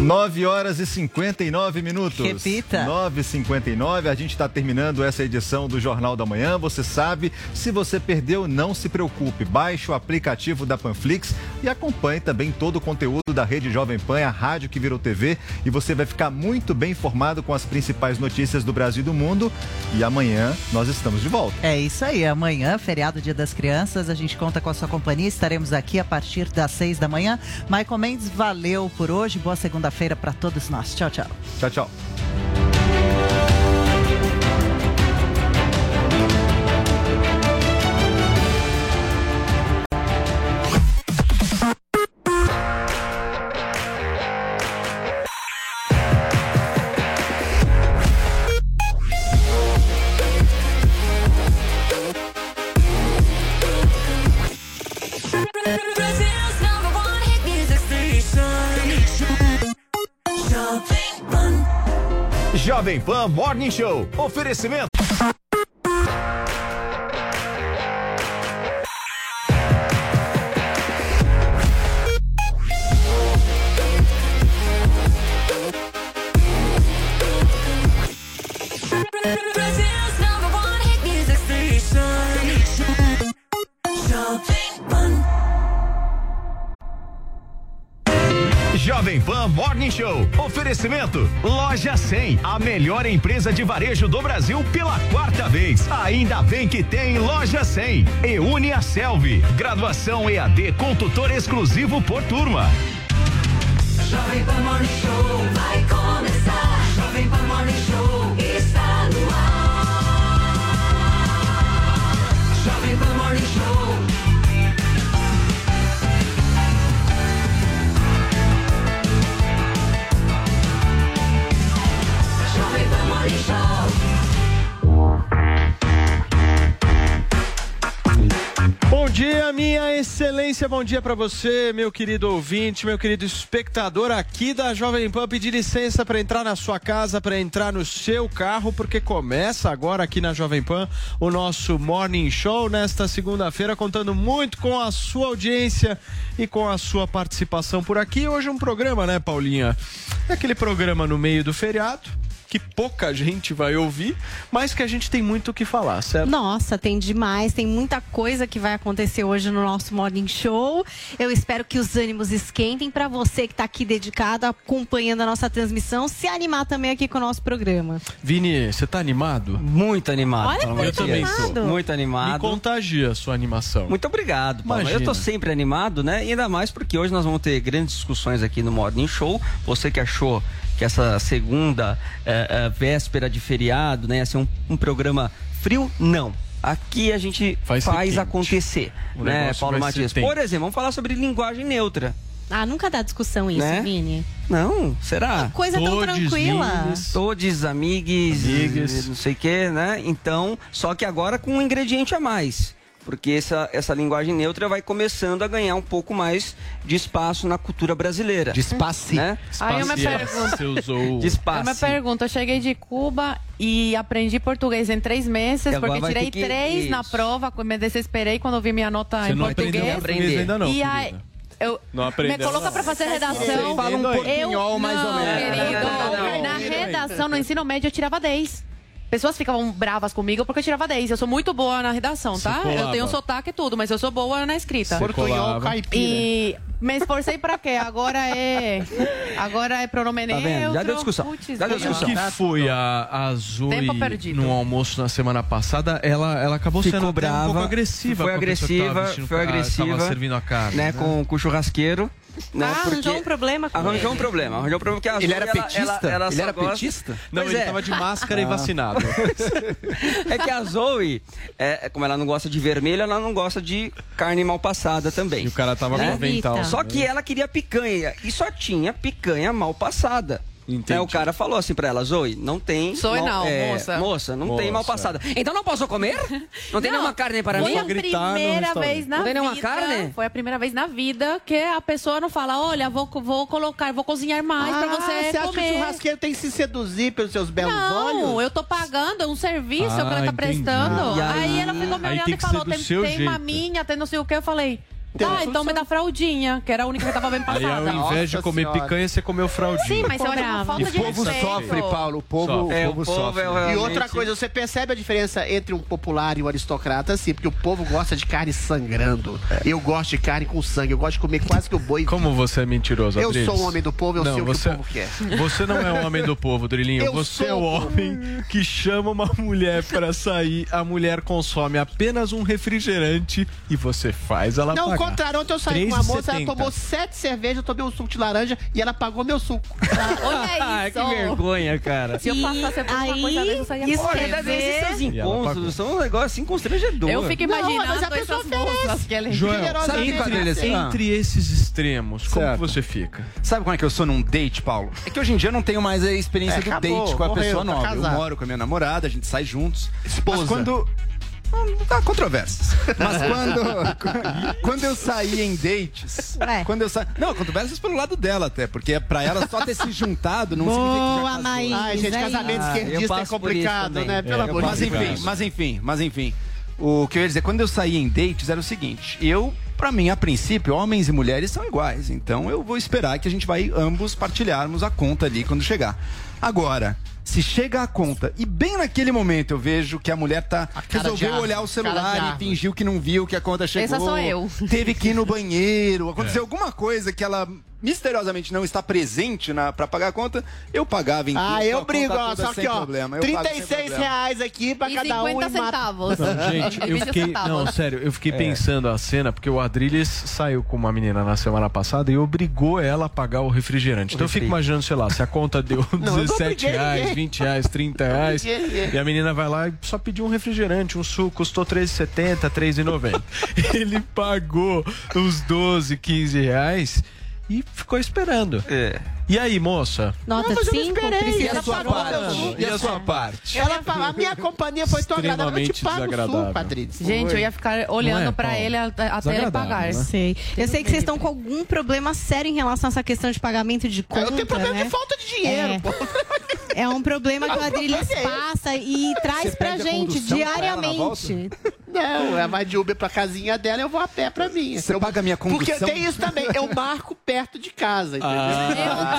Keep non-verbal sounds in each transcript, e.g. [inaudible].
9 horas e 59 minutos. Repita. 9 e 59 A gente está terminando essa edição do Jornal da Manhã. Você sabe, se você perdeu, não se preocupe. Baixe o aplicativo da Panflix e acompanhe também todo o conteúdo da Rede Jovem Pan, a rádio que virou TV. E você vai ficar muito bem informado com as principais notícias do Brasil e do mundo. E amanhã nós estamos de volta. É isso aí. Amanhã, feriado Dia das Crianças, a gente conta com a sua companhia. Estaremos aqui a partir das seis da manhã. Michael Mendes, valeu por hoje. Boa segunda-feira para todos nós. Tchau, tchau. Tchau, tchau. Jovem Pan Morning Show. Oferecimento. Jovem Pan Morning Show. Oferecimento. Loja 100. A melhor empresa de varejo do Brasil pela quarta vez. Ainda bem que tem Loja 100. E une a Selvi. Graduação EAD com tutor exclusivo por turma. Jovem Pan Morning Show vai começar. Jovem Pan Morning Show excelência, bom dia pra você, meu querido ouvinte, meu querido espectador aqui da Jovem Pan. Pedir licença pra entrar na sua casa, pra entrar no seu carro, porque começa agora aqui na Jovem Pan o nosso Morning Show nesta segunda-feira, contando muito com a sua audiência e com a sua participação por aqui. Hoje um programa, né, Paulinha? É aquele programa no meio do feriado. Que pouca gente vai ouvir, mas que a gente tem muito o que falar, certo? Nossa, tem demais, tem muita coisa que vai acontecer hoje no nosso Morning Show. Eu espero que os ânimos esquentem para você que está aqui dedicado, acompanhando a nossa transmissão, se animar também aqui com o nosso programa. Vini, você tá animado? Muito animado. Olha, pelo amor muito de Deus. animado. Muito animado. Me contagia a sua animação. Muito obrigado, Paulo. Imagina. Eu tô sempre animado, né? E ainda mais porque hoje nós vamos ter grandes discussões aqui no Morning Show. Você que achou que essa segunda eh, eh, véspera de feriado, né, ia ser um, um programa frio, não. Aqui a gente faz, quente. acontecer, O né, Paulo Matias? Por exemplo, vamos falar sobre linguagem neutra. Ah, nunca dá discussão isso, Né? Vini. Não, será? Coisa tão Todes, tranquila. Vines. Todos amigos, Amigues. não sei o que, né? Então, só que agora com um ingrediente a mais. Porque essa, essa linguagem neutra vai começando a ganhar um pouco mais de espaço na cultura brasileira. De espaço. Né? Aí uma pergunta. Você usou... De É espaço. uma pergunta. Eu cheguei de Cuba e aprendi português em três meses, E porque tirei que- três na isso. prova, me desesperei quando vi minha nota Você em não português. aprendeu português ainda não, E aí, eu, Não aprendeu, me coloca não. pra fazer redação. Fala um portunhol mais ou não, menos. querido, Não, não, não. na redação, no ensino médio, eu tirava 10. Pessoas ficavam bravas comigo porque eu tirava 10. Eu sou muito boa na redação, tá? colava. Eu tenho sotaque e tudo, mas eu sou boa na escrita. Portunhol colava. caipira. E me esforcei pra quê? Agora é. Agora é pronome Tá neutro. Já deu discussão. Já deu O discussão. que foi a, a Zoe Tempo perdido. no almoço na semana passada? Ela, ela acabou Ficou sendo até brava, um pouco agressiva. foi com a pessoa que tava agressiva, vestindo foi agressiva, Tava servindo a carne. né, com, com o churrasqueiro. Né? Ah, arranjou um problema com Arranjou ele. um problema. Arranjou um problema que a Ele Zoe, era ela- petista? ela- ela Ele era gosta- petista? Não, Pois ele é. tava de máscara e Ah. vacinado. [laughs] É que a Zoe, é, como ela não gosta de vermelho, ela não gosta de carne mal passada também. E o cara tava com Né? avental. Só que ela queria picanha e só tinha picanha mal passada. Né, o cara falou assim pra ela, Zoe, não tem. Zoe mal- não, é, moça. Moça, não Moça. tem mal passada. Então não posso comer? [laughs] Não tem nenhuma carne para Foi mim? a primeira vez na Não tem nenhuma vida. carne? Foi a primeira vez na vida que a pessoa não fala, olha, vou, vou colocar, vou cozinhar mais pra você Ah, você acha que o comer. churrasqueiro tem que se seduzir pelos seus belos Não, olhos? eu tô pagando, é um serviço Ah, que ela tá entendi. prestando. E Aí, aí- ela ficou me olhando e falou, tem, tem jeito. maminha, tem não sei o que. Eu falei, Tem tá, uma então me dá fraldinha, que era a única que tava bem Aí passada. ao invés de comer picanha, você comeu fraldinha. Sim, mas eu acho uma falta de o povo respeito. sofre, Paulo. O povo, Sofre. o É, povo o povo sofre. é E outra coisa, você percebe a diferença entre um popular e um aristocrata, sim, porque o povo gosta de carne sangrando. Eu gosto de carne com sangue, eu gosto de comer quase que o boi. Como você é mentiroso, Eu Adriles? sou um homem do povo, eu não, sei o que o você, povo quer. Você não é um homem do povo, Drilinho. Eu você é sou. o homem que chama uma mulher para sair, a mulher consome apenas um refrigerante e você faz ela Não, pagar. Ao contrário, ontem eu saí com uma moça, ela 3,70. tomou sete cervejas, eu tomei um suco de laranja e ela pagou meu suco. Olha [laughs] isso. que vergonha, cara. Se eu passasse por uma coisa dessa, eu saía isso fora. quer esses dizer- E ela encontros são um negócio assim constrangedor. Eu fico Não, mas a imaginando pessoa essas moças que ele... Joel, Sabe entre, entre esses extremos, como Certo. que você fica? Sabe como é que eu sou num date, Paulo? É que hoje em dia eu não tenho mais a experiência É, do acabou, date com a morreu, pessoa tá nova. Eu moro com a minha namorada, a gente sai juntos. Esposa. Mas quando. Há controvérsias. Mas quando, [laughs] quando eu saí em dates. Ué. Quando eu sa... Não, controvérsias pelo lado dela até, porque pra ela só ter se juntado não significa que já Boa, casou. Maís. Ai, gente, é casamento isso. esquerdista é por isso complicado, né? Pelo É, amor Mas de Deus. enfim, mas enfim, mas enfim. O que eu ia dizer, quando eu saí em dates era o seguinte, eu, pra mim, a princípio, homens e mulheres são iguais. Então eu vou esperar que a gente vai ambos partilharmos a conta ali quando chegar. Agora, se chega a conta e bem naquele momento eu vejo que a mulher tá de resolveu olhar o celular e fingiu que não viu que a conta chegou. Essa sou eu. Teve que ir no banheiro, [laughs] aconteceu alguma coisa que ela misteriosamente não está presente na, pra pagar a conta, eu pagava em Ah, eu brigo, ó, só que ó, problema. Eu pago sem 36 problema. reais aqui pra E cada um 50 e mata. centavos. Não, gente, [laughs] eu fiquei. Não, sério, eu É. fiquei pensando a cena, porque o Adrilles saiu com uma menina na semana passada e obrigou ela a pagar o refrigerante. Então eu fico imaginando, sei lá, se a conta deu eu não 17 obriguei reais, ninguém. 20 reais, 30 reais, e a menina vai lá e só pediu um refrigerante, um suco, custou 13,70, 3,90. [laughs] Ele pagou os 12, 15 reais e ficou esperando. É. E aí, moça? Nota Não, mas eu não 5, esperei. precisa Ela de pagou voto. meu suco. E a sua parte? Ela fala, a minha companhia foi tão agradável, eu te pago suco, Patrícia. Gente, eu ia ficar olhando Não é, pra ele até ele pagar. né? Sei. Eu sei que vocês estão com algum problema sério em relação a essa questão de pagamento de conta, Eu tenho problema né? de falta de dinheiro, É. pô. É um problema que o Adriles É passa e traz Você pra a gente pra diariamente. Não, ela vai de Uber pra casinha dela, eu vou a pé pra minha. Você eu, paga a minha Porque condução? tem isso também, eu marco perto de casa, entendeu? Ah,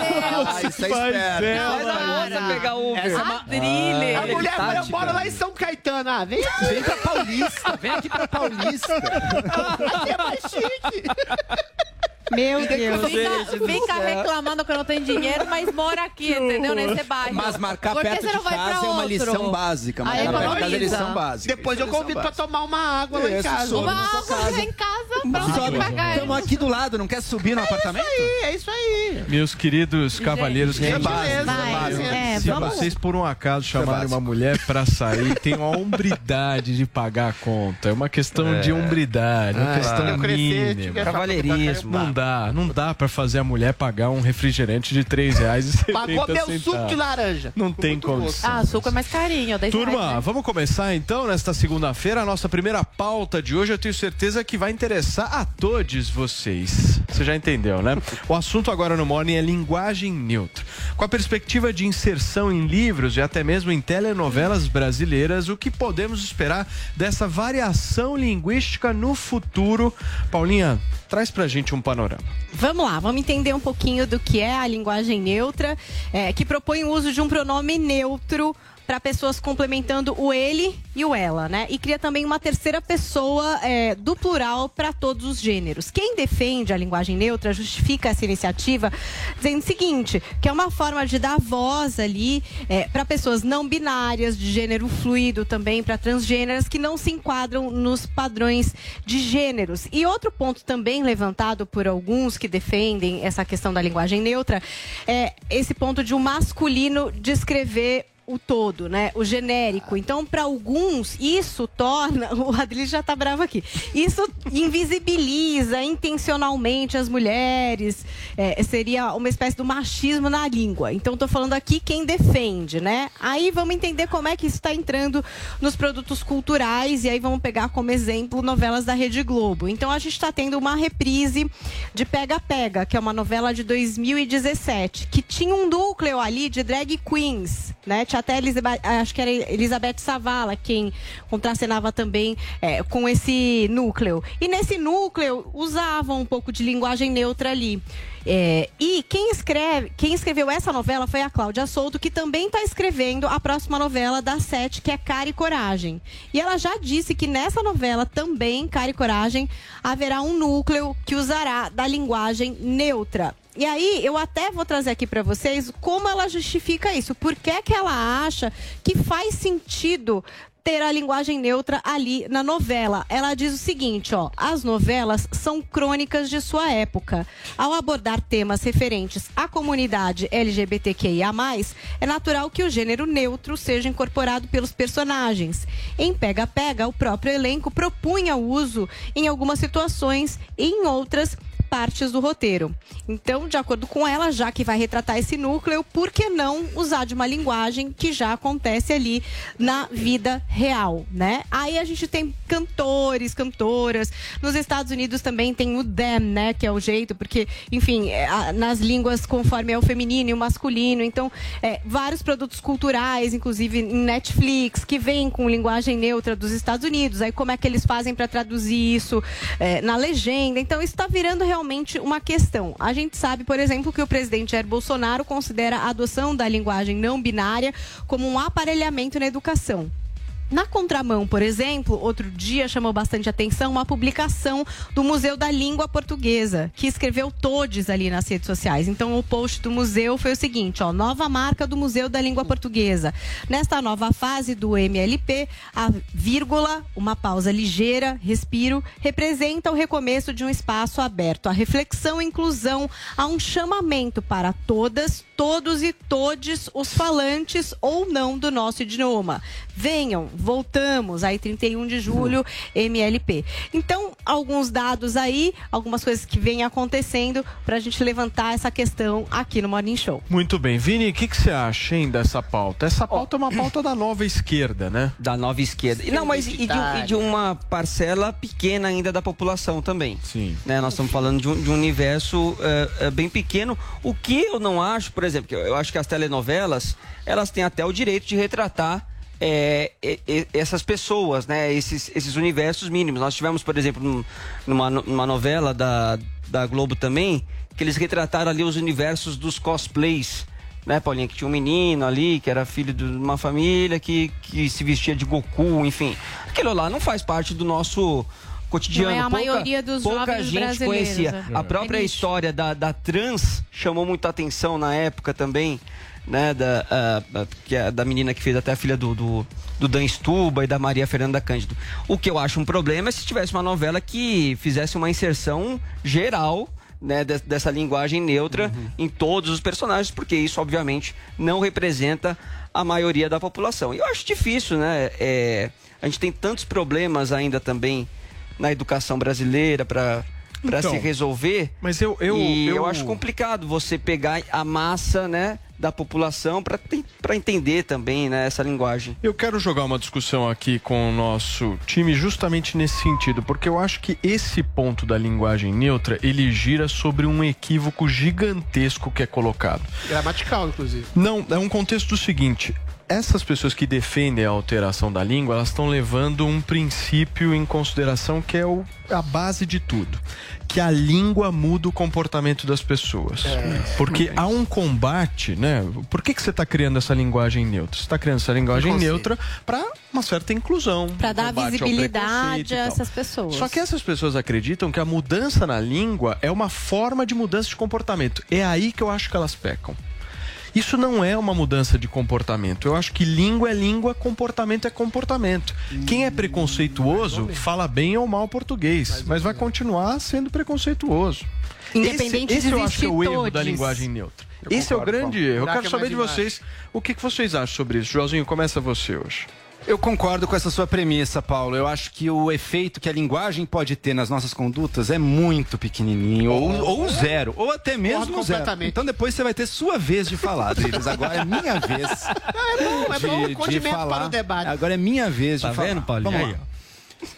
isso é esperto. Faz a moça pegar o Uber. Essa é uma- Adrilles. A mulher tática. moro lá em São Caetano. Ah, vem. Vem pra Paulista, vem aqui pra Paulista. [laughs] Aqui é mais chique. Meu Deus. Fica, fica reclamando que não tem dinheiro, mas mora aqui, entendeu? Nesse bairro. Mas marcar Por que perto você de não vai pra casa é uma lição básica. Aí Marcar perto de casa é lição básica. Depois eu é convido pra tomar uma água lá em casa. Uma água casa. em casa pagar. Estamos aqui do lado, não quer subir no apartamento? É isso aí. Meus queridos cavalheiros, Isso é que básico, é, Se vocês por um acaso chamarem uma mulher [laughs] pra sair, tem uma hombridade de pagar a conta. É uma questão de hombridade, uma Ah, questão mínima. Cavalheirismo. Não dá, não dá pra fazer a mulher pagar um refrigerante de R$ 3,70 Pagou meu suco de centavos. laranja. Não tem condição. Ah, suco é mais carinho, 10 Turma, reais, né? vamos começar então nesta segunda-feira. A nossa primeira pauta de hoje eu tenho certeza que vai interessar a todos vocês. Você já entendeu, né? O assunto agora no Morning é linguagem neutra. Com a perspectiva de inserção em livros e até mesmo em telenovelas brasileiras, o que podemos esperar dessa variação linguística no futuro? Paulinha, traz pra gente um panorama. Vamos lá, vamos entender um pouquinho do que é a linguagem neutra, é, que propõe o uso de um pronome neutro para pessoas complementando o ele e o ela, né? E cria também uma terceira pessoa é, do plural para todos os gêneros. Quem defende a linguagem neutra justifica essa iniciativa dizendo o seguinte, que é uma forma de dar voz ali para pessoas não binárias, de gênero fluido também, para transgêneras que não se enquadram nos padrões de gêneros. E outro ponto também levantado por alguns que defendem essa questão da linguagem neutra é esse ponto de o masculino descrever o todo, né? O genérico. Então, para alguns, isso torna. [laughs] O Adri já tá bravo aqui. Isso invisibiliza intencionalmente as mulheres. É, seria uma espécie do machismo na língua. Então, tô falando aqui quem defende, né? Aí vamos entender como é que isso está entrando nos produtos culturais. E aí vamos pegar como exemplo novelas da Rede Globo. Então, a gente está tendo uma reprise de Pega Pega, que é uma novela de 2017, que tinha um núcleo ali de drag queens, né? Até Elizabeth, acho que era Elizabeth Savala quem contracenava também é, com esse núcleo. E nesse núcleo usavam um pouco de linguagem neutra ali. É, e quem, escreve, quem escreveu essa novela foi a Cláudia Souto, que também está escrevendo a próxima novela da Sete, que é Cara e Coragem. E ela já disse que nessa novela também, Cara e Coragem, haverá um núcleo que usará da linguagem neutra. E aí, eu até vou trazer aqui para vocês como ela justifica isso. Por que, que ela acha que faz sentido ter a linguagem neutra ali na novela. Ela diz o seguinte, ó: as novelas são crônicas de sua época. Ao abordar temas referentes à comunidade LGBTQIA+, é natural que o gênero neutro seja incorporado pelos personagens. Em Pega Pega, o próprio elenco propunha o uso em algumas situações e em outras partes do roteiro. Então, de acordo com ela, já que vai retratar esse núcleo, por que não usar de uma linguagem que já acontece ali na vida real, né? Aí a gente tem cantores, cantoras. Nos Estados Unidos também tem o them, né? Que é o jeito, porque, enfim, é, nas línguas conforme é o feminino e o masculino. Então, é, vários produtos culturais, inclusive em Netflix, que vêm com linguagem neutra dos Estados Unidos. Aí como é que eles fazem para traduzir isso é, na legenda? Então, isso está virando realmente uma questão. A gente sabe, por exemplo, que o presidente Jair Bolsonaro considera a adoção da linguagem não binária como um aparelhamento na educação. Na contramão, por exemplo, outro dia chamou bastante atenção uma publicação do Museu da Língua Portuguesa, que escreveu todes ali nas redes sociais. Então, o post do museu foi o seguinte, ó, nova marca do Museu da Língua Portuguesa. Nesta nova fase do MLP, a vírgula, uma pausa ligeira, respiro, representa o recomeço de um espaço aberto à reflexão e inclusão, a um chamamento para todas, todos e todes os falantes ou não do nosso idioma. Venham, voltamos, aí 31 de julho, MLP. Então, alguns dados aí, algumas coisas que vêm acontecendo para a gente levantar essa questão aqui no Morning Show. Muito bem. Vini, o que, que você acha, hein, dessa pauta? Essa pauta é uma pauta da nova esquerda, né? Da nova esquerda. E Não, mas e de, e de uma parcela pequena ainda da população também. Sim. Né? Nós estamos falando de um, de um universo eh, eh, bem pequeno. O que eu não acho, por exemplo, que eu, eu acho que as telenovelas, elas têm até o direito de retratar e- e- essas pessoas, né? Esses, esses universos mínimos. Nós tivemos, por exemplo, num- numa, numa novela da, da Globo também, que eles retrataram ali os universos dos cosplays né, Paulinha, que tinha um menino ali, que era filho de uma família, que, que se vestia de Goku, enfim. Aquilo lá não faz parte do nosso cotidiano. Não é a maioria dos pouca gente brasileiros, conhecia. é. A própria É história da, da trans chamou muita atenção na época também, né, da, ah, que é da menina que fez até a filha do, do, do Dan Stuba e da Maria Fernanda Cândido. O que eu acho um problema é se tivesse uma novela que fizesse uma inserção geral né, de- dessa linguagem neutra em todos os personagens, porque isso, obviamente, não representa a maioria da população. E eu acho difícil, né? é, a gente tem tantos problemas ainda também na educação brasileira para para Então, se resolver. Mas eu, eu, eu... eu acho complicado você pegar a massa, né, da população para para entender também, né, essa linguagem. Eu quero jogar uma discussão aqui com o nosso time justamente nesse sentido, porque eu acho que esse ponto da linguagem neutra, ele gira sobre um equívoco gigantesco que é colocado. Gramatical, inclusive. Não, é um contexto do seguinte. Essas pessoas que defendem a alteração da língua, elas estão levando um princípio em consideração que é o- a base de tudo. Que a língua muda o comportamento das pessoas. Porque há um combate, né? Por que, que você está criando essa linguagem neutra? Você está criando essa linguagem neutra para uma certa inclusão. Pra dar visibilidade a essas pessoas. Só que essas pessoas acreditam que a mudança na língua é uma forma de mudança de comportamento. É aí que eu acho que elas pecam. Isso não é uma mudança de comportamento. Eu acho que língua é língua, comportamento é comportamento. Quem é preconceituoso fala bem ou mal português, mas vai continuar sendo preconceituoso. Independente esse, esse de eu acho que é o erro da linguagem neutra. Eu esse é o concordo, grande erro. Eu quero saber de vocês o que, que vocês acham sobre isso. Joãozinho, começa você hoje. Eu concordo com essa sua premissa, Paulo. Eu acho que o efeito que a linguagem pode ter nas nossas condutas é muito pequenininho, ou, ou zero, ou até mesmo Concordo zero. Então depois você vai ter sua vez de falar, Dribles. Agora é minha vez [laughs] É bom, é bom de, condimento de falar. para o debate. Agora é minha vez Tá de falar. vendo, Paulinho? Vamos Aí, lá.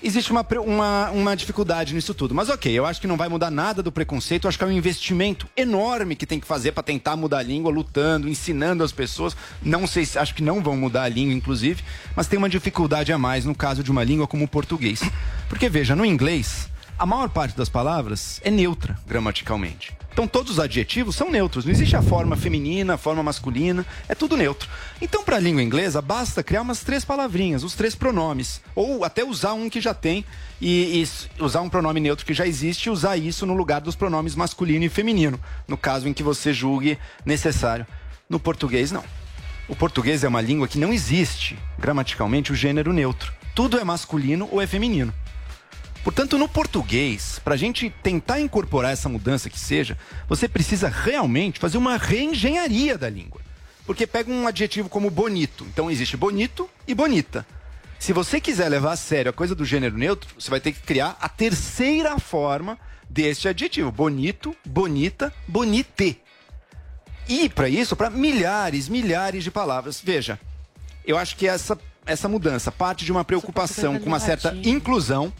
Existe uma, uma, uma dificuldade nisso tudo. Mas ok, eu acho que não vai mudar nada do preconceito. Eu acho que é um investimento enorme que tem que fazer para tentar mudar a língua, lutando, ensinando as pessoas. Não sei se acho que não vão mudar a língua, inclusive, mas tem uma dificuldade a mais no caso de uma língua como o português. Porque, veja, no inglês, a maior parte das palavras é neutra gramaticalmente. Então todos os adjetivos são neutros, não existe a forma feminina, a forma masculina, é tudo neutro. Então para a língua inglesa basta criar umas três palavrinhas, os três pronomes, ou até usar um que já tem e, e usar um pronome neutro que já existe e usar isso no lugar dos pronomes masculino e feminino, no caso em que você julgue necessário. No português não. O português é uma língua que não existe gramaticalmente o gênero neutro. Tudo é masculino ou é feminino. Portanto, no português, para a gente tentar incorporar essa mudança que seja, você precisa realmente fazer uma reengenharia da língua. Porque pega um adjetivo como bonito. Então existe bonito e bonita. Se você quiser levar a sério a coisa do gênero neutro, você vai ter que criar a terceira forma deste adjetivo: bonito, bonita, bonite. E para isso, para milhares, milhares de palavras. Veja, eu acho que essa, essa mudança parte de uma preocupação com uma certa inclusão,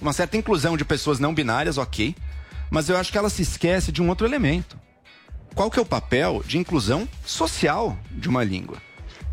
uma certa inclusão de pessoas não binárias, ok, mas eu acho que ela se esquece de um outro elemento. Qual que é o papel de inclusão social de uma língua?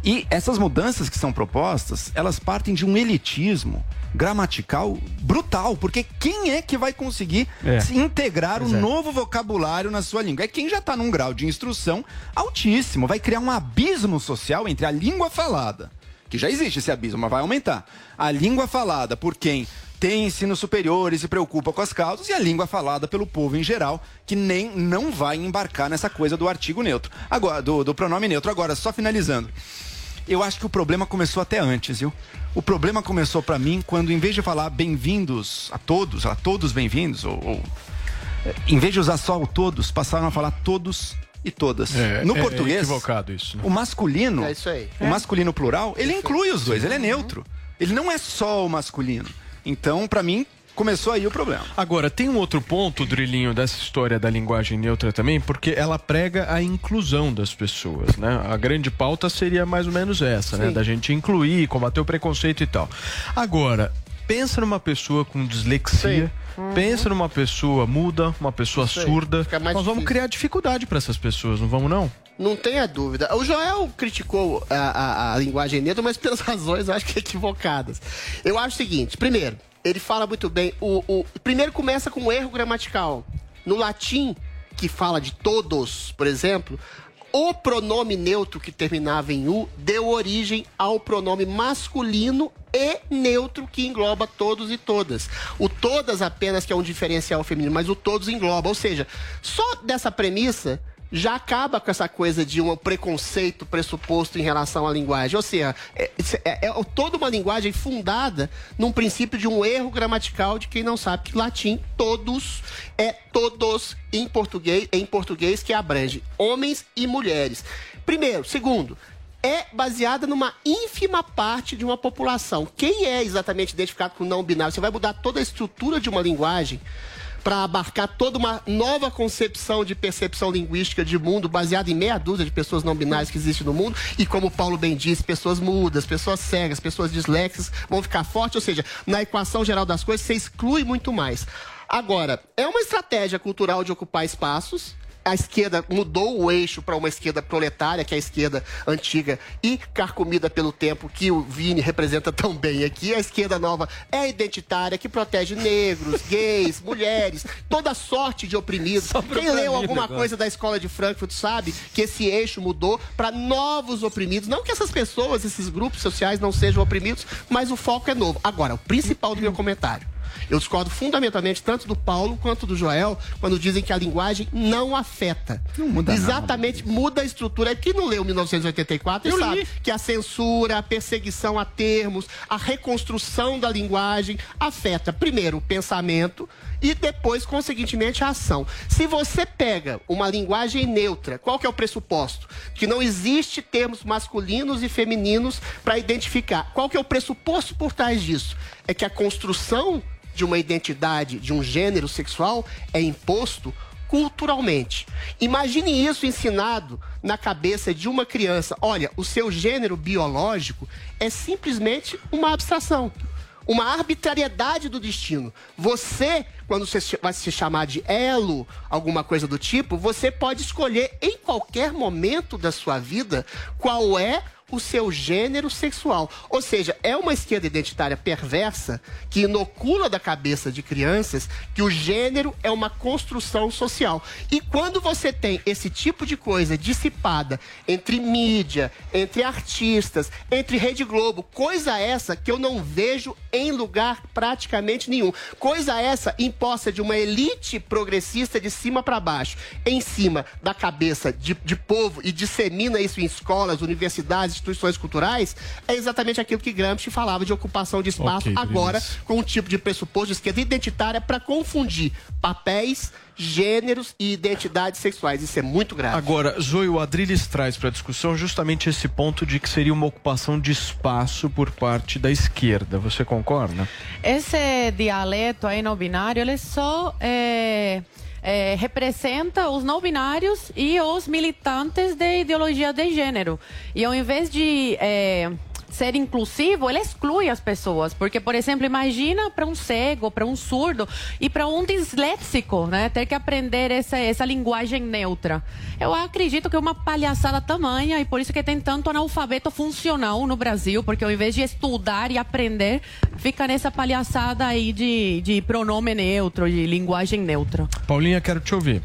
E essas mudanças que são propostas, elas partem de um elitismo gramatical brutal, porque quem é que vai conseguir É. se integrar Pois um é. novo vocabulário na sua língua? É quem já está num grau de instrução altíssimo, vai criar um abismo social entre a língua falada, que já existe esse abismo, mas vai aumentar. A língua falada por quem tem ensino superior e se preocupa com as causas, e a língua falada pelo povo em geral, que nem não vai embarcar nessa coisa do artigo neutro. Agora, do, do pronome neutro. Agora, só finalizando. Eu acho que o problema começou até antes, viu? O problema começou pra mim quando, em vez de falar bem-vindos a todos, a todos bem-vindos, ou, ou, em vez de usar só o todos, passaram a falar todos e todas. É, no é português, equivocado isso, né? o masculino, É isso aí. o masculino plural, ele inclui os dois, ele é neutro. Ele não é só o masculino. Então, pra mim, começou aí o problema. Agora, tem um outro ponto, Drilinho, dessa história da linguagem neutra também, porque ela prega a inclusão das pessoas, né? A grande pauta seria mais ou menos essa, né? Sim. Da gente incluir, combater o preconceito e tal. Agora, pensa numa pessoa com dislexia, pensa numa pessoa muda, uma pessoa surda. Nós vamos difícil. criar dificuldade para essas pessoas, não vamos não? Não tenha dúvida. O Joel criticou a, a- a linguagem neutra, mas pelas [laughs] razões eu acho que equivocadas. Eu acho o seguinte: primeiro, ele fala muito bem. O, o- primeiro começa com um erro gramatical. No latim, que fala de todos, por exemplo, o pronome neutro que terminava em U deu origem ao pronome masculino e neutro que engloba todos e todas. O todas apenas que é um diferencial feminino, mas o todos engloba. Ou seja, só dessa premissa já acaba com essa coisa de um preconceito pressuposto em relação à linguagem. Ou seja, é, é- é toda uma linguagem fundada num princípio de um erro gramatical de quem não sabe que latim todos é todos em português, em português que abrange homens e mulheres. Primeiro, segundo, é baseada numa ínfima parte de uma população. Quem é exatamente identificado com não binário? Você vai mudar toda a estrutura de uma linguagem para abarcar toda uma nova concepção de percepção linguística de mundo baseada em meia dúzia de pessoas não binárias que existem no mundo e como Paulo bem disse, pessoas mudas, pessoas cegas, pessoas disléxicas vão ficar fortes, ou seja, na equação geral das coisas você exclui muito mais. Agora, é uma estratégia cultural de ocupar espaços, a esquerda mudou o eixo para uma esquerda proletária, que é a esquerda antiga e carcomida pelo tempo que o Vini representa [laughs] tão bem aqui. A esquerda nova é identitária, que protege negros, [laughs] gays, mulheres, toda sorte de oprimidos. Quem leu alguma agora. coisa da escola de Frankfurt sabe que esse eixo mudou para novos oprimidos. Não que essas pessoas, esses grupos sociais não sejam oprimidos, mas o foco é novo. Agora, o principal do meu comentário. Eu discordo fundamentalmente tanto do Paulo quanto do Joel quando dizem que a linguagem não afeta. Não muda Exatamente, muda a estrutura. Quem não leu 1984 Eu sabe li. que a censura, a perseguição a termos, a reconstrução da linguagem afeta primeiro o pensamento e depois, conseguintemente, a ação. Se você pega uma linguagem neutra, qual que é o pressuposto? Que não existe termos masculinos e femininos para identificar. Qual que é o pressuposto por trás disso? É que a construção de uma identidade, de um gênero sexual é imposto culturalmente. Imagine isso ensinado na cabeça de uma criança. Olha, o seu gênero biológico é simplesmente uma abstração. Uma arbitrariedade do destino. Você, quando você vai se chamar de elo, alguma coisa do tipo, você pode escolher em qualquer momento da sua vida qual é o seu gênero sexual. Ou seja, é uma esquerda identitária perversa que inocula da cabeça de crianças que o gênero é uma construção social. E quando você tem esse tipo de coisa dissipada entre mídia, entre artistas, entre Rede Globo, coisa essa que eu não vejo em lugar praticamente nenhum. Coisa essa imposta de uma elite progressista de cima para baixo, em cima da cabeça de, de povo e dissemina isso em escolas, universidades, instituições culturais, é exatamente aquilo que Gramsci falava de ocupação de espaço, Ok, agora Cris. com um tipo de pressuposto de esquerda identitária para confundir papéis, gêneros e identidades sexuais. Isso é muito grave. Agora, Zoe, o Adriles traz para a discussão justamente esse ponto de que seria uma ocupação de espaço por parte da esquerda. Você concorda? Esse dialeto aí não binário, ele só é, é, representa os não binários e os militantes de ideologia de gênero. E ao invés de é, ser inclusivo, ele exclui as pessoas. Porque, por exemplo, imagina para um cego, para um surdo e para um disléxico, né? Ter que aprender essa, essa linguagem neutra. Eu acredito que é uma palhaçada tamanha e por isso que tem tanto analfabeto funcional no Brasil, porque ao invés de estudar e aprender, fica nessa palhaçada aí de, de pronome neutro, de linguagem neutra. Paulinha, quero te ouvir.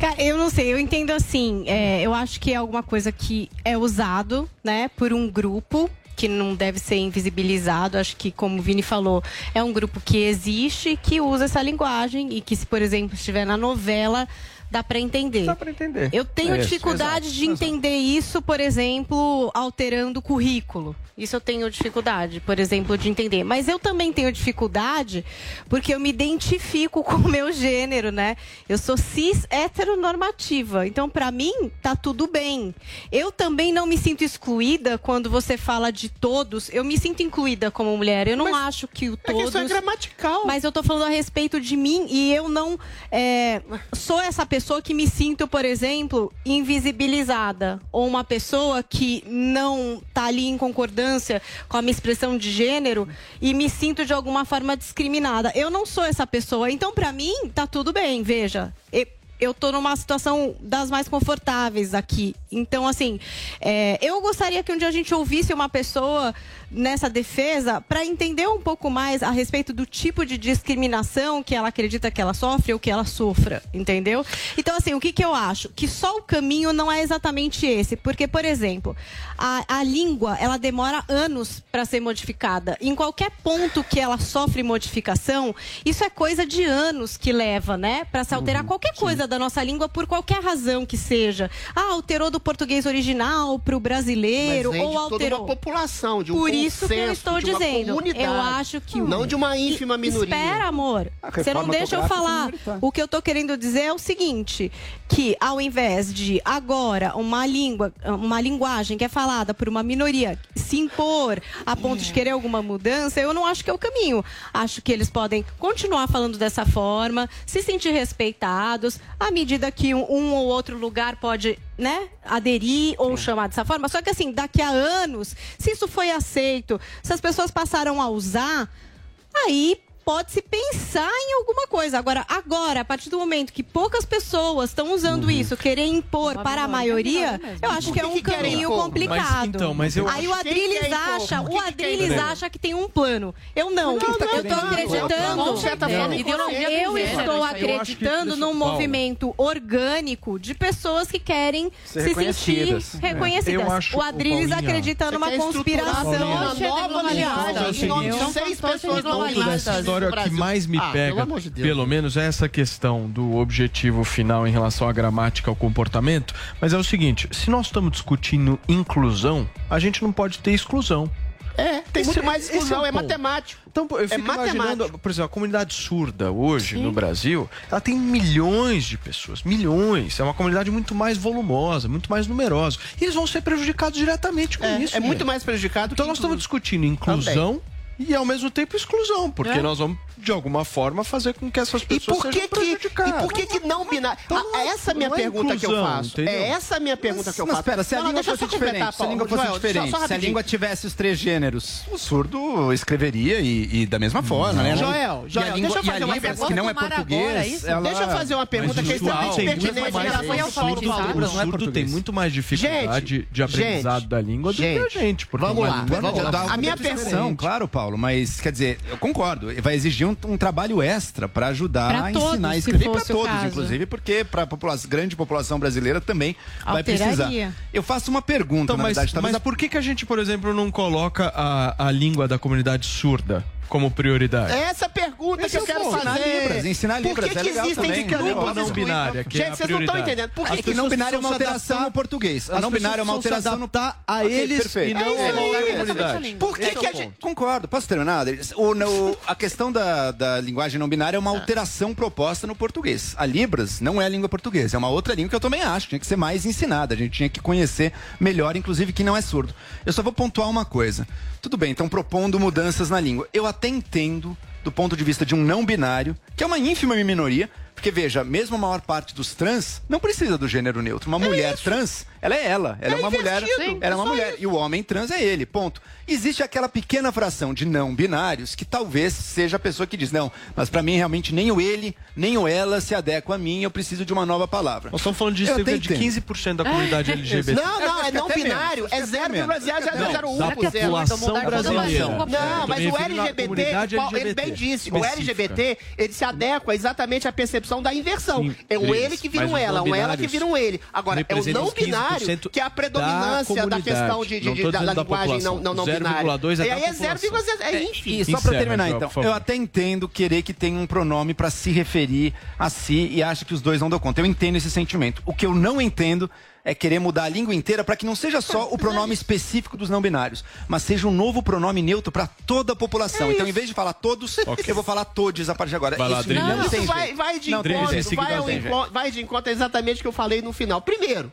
Cara, eu não sei, eu entendo assim, é, eu acho que é alguma coisa que é usado, né, por um grupo que não deve ser invisibilizado. Acho que, como o Vini falou, é um grupo que existe, que usa essa linguagem e que, se, por exemplo, estiver na novela, dá para entender. Dá para entender. Eu tenho É isso, dificuldade exato, de entender isso, por exemplo, alterando o currículo. Isso eu tenho dificuldade, por exemplo, de entender. Mas eu também tenho dificuldade porque eu me identifico [laughs] com o meu gênero, né? Eu sou cis heteronormativa. Então, pra mim, tá tudo bem. Eu também não me sinto excluída quando você fala de todos. Eu me sinto incluída como mulher. Eu não acho que o É que todos. isso é gramatical. Mas eu tô falando a respeito de mim e eu não é, sou essa pessoa que me sinto, por exemplo, invisibilizada. Ou uma pessoa que não tá ali em concordância com a minha expressão de gênero e me sinto de alguma forma discriminada. Eu não sou essa pessoa. Então, pra mim, tá tudo bem, veja. E- eu tô numa situação das mais confortáveis aqui. Então, assim, é, eu gostaria que um dia a gente ouvisse uma pessoa nessa defesa para entender um pouco mais a respeito do tipo de discriminação que ela acredita que ela sofre ou que ela sofra, entendeu? Então, assim, o que, que eu acho? Que só o caminho não é exatamente esse. Porque, por exemplo, a, a língua, ela demora anos para ser modificada. Em qualquer ponto que ela sofre modificação, isso é coisa de anos que leva, né? Para se alterar qualquer coisa da nossa língua por qualquer razão que seja. Ah, alterou do português original para o brasileiro ou de toda alterou. uma população, de um Por isso que eu estou dizendo. Eu acho que o- Não de uma ínfima minoria. Espera, amor. Você não deixa eu falar. militar. O que eu tô querendo dizer é o seguinte: que ao invés de agora uma língua, uma linguagem que é falada por uma minoria se impor a ponto de querer alguma mudança, eu não acho que é o caminho. Acho que eles podem continuar falando dessa forma, se sentir respeitados, à medida que um, um ou outro lugar pode, né, aderir ou chamar dessa forma. Só que assim, daqui a anos, se isso foi aceito, se as pessoas passaram a usar, aí pode se pensar em alguma coisa. Agora, agora, a partir do momento que poucas pessoas estão usando Uhum. isso, querer impor para a maioria, eu acho Por que é que um que querem caminho impor? complicado. Mas, então, mas eu Aí o impor? acha, que o que impor? acha que tem um plano. Eu não. Não, tá eu estou querendo impor. acreditando. Eu estou que- acreditando num movimento orgânico de pessoas que querem se sentir reconhecidas. Acho, o Adriles Paulinho, acredita numa conspiração. uma nova linguagem em nome de seis pessoas história no que mais me Ah, pelo pega, amor de Deus. pelo menos, é essa questão do objetivo final em relação à gramática, ao comportamento. Mas é o seguinte: se nós estamos discutindo inclusão, a gente não pode ter exclusão. É, tem muito mais Esse é o exclusão, é ponto. matemático. Então, eu fico matemático. imaginando, por exemplo, a comunidade surda hoje no Brasil, ela tem milhões de pessoas, milhões. É uma comunidade muito mais volumosa, muito mais numerosa. E eles vão ser prejudicados diretamente com É, isso. é muito mais prejudicado Então nós estamos discutindo inclusão e ao mesmo tempo exclusão, porque É. nós vamos de alguma forma fazer com que essas E pessoas por que sejam que, prejudicadas. e por que que não binário? Então Ah, é- essa é a minha é pergunta que eu faço. entendeu? É essa a minha pergunta que eu Mas faço. espera, se a Não, língua fosse diferente, se a língua fosse Joel, diferente, só- só se a língua tivesse os três gêneros, o surdo escreveria e, e da mesma forma, né? Joel, E Joel, língua- deixa eu e fazer uma pergunta. que não é agora, português, ela... Deixa eu fazer uma pergunta Mas que é o surdo extremamente tem muito pertinente mais- em relação foi ao falou. O não é surdo tem muito mais dificuldade de aprendizado da língua do que a gente. Porque vamos lá. A minha percepção, claro, Paulo, mas quer dizer, eu concordo, vai exigir um, um trabalho extra para ajudar Pra a todos, ensinar a escrever para todos, caso. inclusive, porque para a população, grande população brasileira também vai precisar. Alteraria. Eu faço uma pergunta, Então, na mas, verdade, talvez mas por que, que a gente, por exemplo, não coloca a, a língua da comunidade surda como prioridade? É essa pergunta Esse que eu é quero ponto. fazer. Ensinar Libras, ensinar Por que Libras, que é legal existem também. Que a língua grupos não binária, que é Gente, a vocês não estão entendendo. Por que que não binário é uma alteração no português. A não binário é uma alteração no a eles perfeito. e não É a é comunidade. Por que que é a gente... Concordo, posso terminar? O, no- a questão da, da linguagem não binária é uma alteração proposta no português. A Libras não é a língua portuguesa, é uma outra língua que eu também acho, tinha que ser mais ensinada, a gente tinha que conhecer melhor, inclusive quem não é surdo. Eu só vou pontuar uma coisa. Tudo bem, estão propondo mudanças na língua. Eu até entendo, do ponto de vista de um não binário, que é uma ínfima minoria, porque veja, mesmo a maior parte dos trans não precisa do gênero neutro. Uma mulher trans, ela é ela, ela é, uma mulher, ela é uma é só mulher e o homem trans é ele, ponto. Existe aquela pequena fração de não binários que talvez seja a pessoa que diz, não, mas pra mim realmente nem o ele, nem o ela se adequa a mim, eu preciso de uma nova palavra. Nós estamos falando de cerca de entendo. 15% da comunidade [laughs] LGBT. Não, não, é não binário. menos, É acho que até menos. 0,0001%. da população brasileira. Não, mas o LGBT, ele bem disse, o. LGBT, ele se adequa exatamente à percepção da inversão. Sim, é um Cris, ele que vira um ela, um ela que vira um ele. Agora, é o não os 15% binário que é a predominância da, comunidade. questão de, de- de- da, da da linguagem não, não, não binária. 0,2 é e da aí é população. 0,0, é ínfimo. E só pra Encerra, terminar, então, eu até entendo querer que tenha um pronome pra se referir a si e acho que os dois não dão conta. Eu entendo esse sentimento. O que eu não entendo é querer mudar a língua inteira para que não seja só o pronome [laughs] específico dos não binários, mas seja um novo pronome neutro para toda a população. então, em vez de falar todos, [laughs] eu vou falar todos a partir de agora. Vai lá, Isso não Não, isso vai, vai de Não encontro, vai, vai de encontro exatamente o que eu falei no final. Primeiro,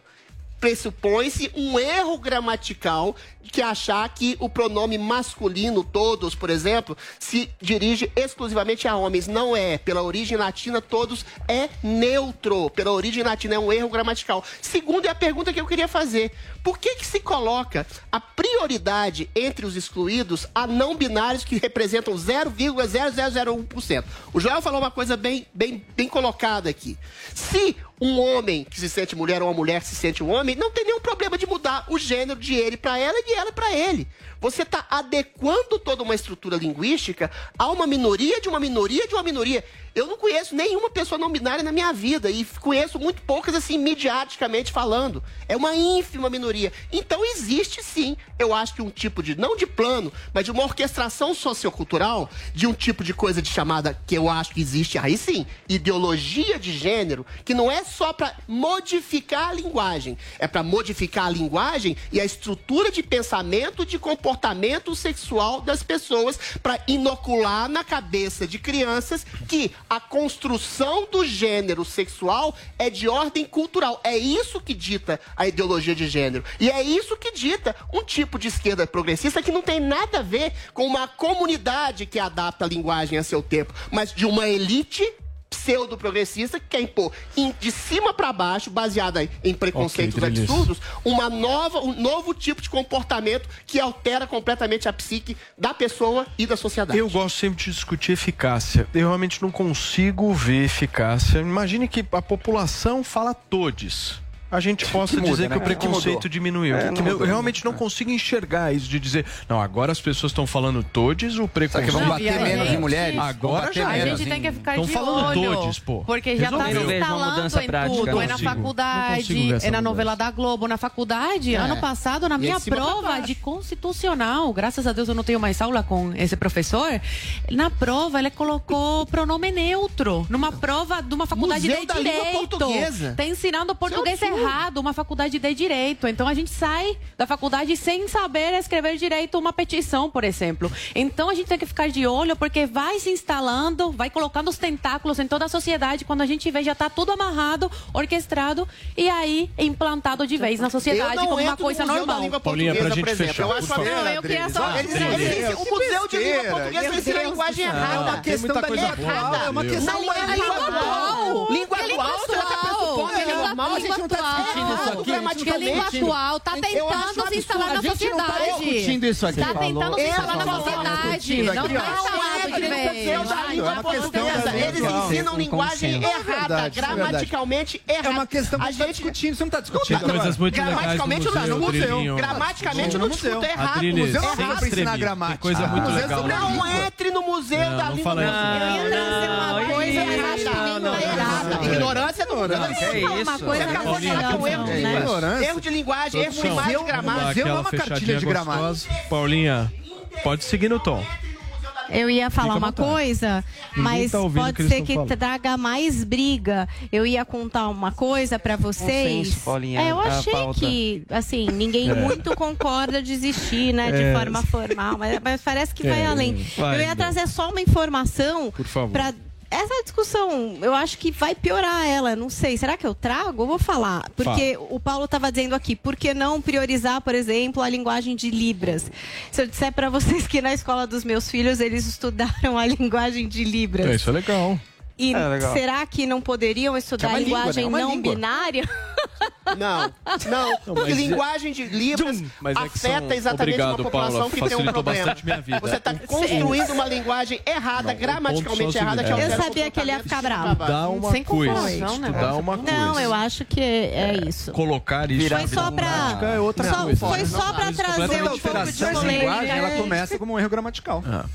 pressupõe-se um erro gramatical que achar que o pronome masculino, todos, por exemplo, se dirige exclusivamente a homens. Não é. Pela origem latina, todos é neutro. Pela origem latina, é um erro gramatical. Segundo, é a pergunta que eu queria fazer. Por que, que se coloca a prioridade entre os excluídos a não binários que representam 0,0001%? O Joel falou uma coisa bem, bem, bem colocada aqui. Se um homem que se sente mulher ou uma mulher que se sente um homem, não tem nenhum problema de mudar o gênero de ele para ela e de ela para ele. Você está adequando toda uma estrutura linguística a uma minoria de uma minoria de uma minoria. Eu não conheço nenhuma pessoa não binária na minha vida e conheço muito poucas, assim, mediaticamente falando. É uma ínfima minoria. Então existe sim, eu acho que um tipo de, não de plano, mas de uma orquestração sociocultural, de um tipo de coisa de chamada, que eu acho que existe aí sim, ideologia de gênero, que não é só para modificar a linguagem, é para modificar a linguagem e a estrutura de pensamento, de comportamento sexual das pessoas, para inocular na cabeça de crianças que a construção do gênero sexual é de ordem cultural. É isso que dita a ideologia de gênero. E é isso que dita um tipo de esquerda progressista que não tem nada a ver com uma comunidade que adapta a linguagem a seu tempo, mas de uma elite pseudo-progressista que quer impor de cima para baixo, baseada em, preconceitos Ok, Drilis. absurdos, uma nova, um novo tipo de comportamento que altera completamente a psique da pessoa e da sociedade. Eu gosto sempre de discutir eficácia. Eu realmente não consigo ver eficácia. Imagine que a população fala todes. A gente possa Que muda, dizer né? que o Que preconceito mudou. diminuiu. É, não eu realmente não consigo enxergar isso de dizer, não, agora as pessoas estão falando todes, o preconceito. vão bater e a menos em gente- mulheres? Agora já bater A gente tem que ficar Tão de falando olho. todes, pô. Porque já está não uma instalando em prática. tudo. Não É na consigo. Não faculdade, é na mudança. novela da Globo, na faculdade. É. Ano passado, na minha prova de constitucional, graças a Deus eu não tenho mais aula com esse professor. Na prova, ele colocou [laughs] pronome neutro. Numa prova de uma faculdade Museu de da Língua Direito. Portuguesa. Tá ensinando português absurdo. Errado, uma faculdade de Direito. Então a gente sai da faculdade sem saber escrever direito uma petição, por exemplo. Então a gente tem que ficar de olho porque vai se instalando, vai colocando os tentáculos em toda a sociedade. Quando a gente vê, já tá tudo amarrado, orquestrado e aí implantado de vez na sociedade como uma coisa no normal. Paulinha, pra gente por exemplo. fechar, eu acho Não, eu queria só Eles, eles, eles, o Museu de Língua Portuguesa ensina a linguagem É errada. uma questão da língua atual, é uma questão Não da é língua atual. Língua atual, você já tá atual? pressupondo é Língua- normal, a gente não tá discutindo isso aqui. Que a língua atual tá acho tentando se instalar na não tá sociedade. discutindo isso aqui. Tá tentando se instalar na não sociedade. Não tá ó. instalado de vez. É Eles ensinam linguagem errada, é gramaticalmente errada. É uma questão que a gente tá gente discutindo, você não tá discutindo. Tem coisas muito legais no não, museu, no museu. Drilinho. Gramaticamente eu não discuto é errado. Adriles, Museu não é pra ensinar gramática. Coisa Ah, muito museu legal. Não entre no Museu Não, da não Língua fala isso. Não, errada. não, Ignorância do Ignorância. É Uma isso. Você não acabou de falar erro de É linguagem. ignorância. Erro de linguagem, erro de vamos dar gramática. Museu não é aquela uma cartilha de gramática. Paulinha, pode seguir no tom. Eu ia falar Fica uma vontade. coisa, mas tá ouvindo o pode que ser que falando. traga mais briga. Eu ia contar uma coisa pra vocês. Consenso, Paulinha, é, eu achei pauta. que, assim, ninguém [laughs] muito concorda de existir, né, de É. forma formal, mas, mas parece que vai É, além. vai, eu ia não. trazer só uma informação Por favor. pra essa discussão, eu acho que vai piorar ela, não sei. Será que eu trago? Eu vou falar. Porque o Paulo estava dizendo aqui, por que não priorizar, por exemplo, a linguagem de Libras? Se eu disser para vocês que na escola dos meus filhos eles estudaram a [laughs] linguagem de Libras. É, isso é legal. E É, legal. será que não poderiam estudar É uma a língua, linguagem né? É uma não língua. binária? [laughs] Não, não. Não, mas- linguagem de Libras Mas é que são- afeta exatamente Obrigado, uma população Paula, que tem um problema. bastante minha vida. Você está construindo uma linguagem errada, Não, o gramaticalmente é o errada, que seguinte, Eu altera o sabia que ele ia ficar bravo. Dá uma Sem coisa. confusão, né? Estudar uma coisa. Não, eu acho que é isso. Colocar isso Foi só pra- é outra só- coisa. foi só pra Coisa trazer um pouco de linguagem, ela começa como um erro gramatical. Ah.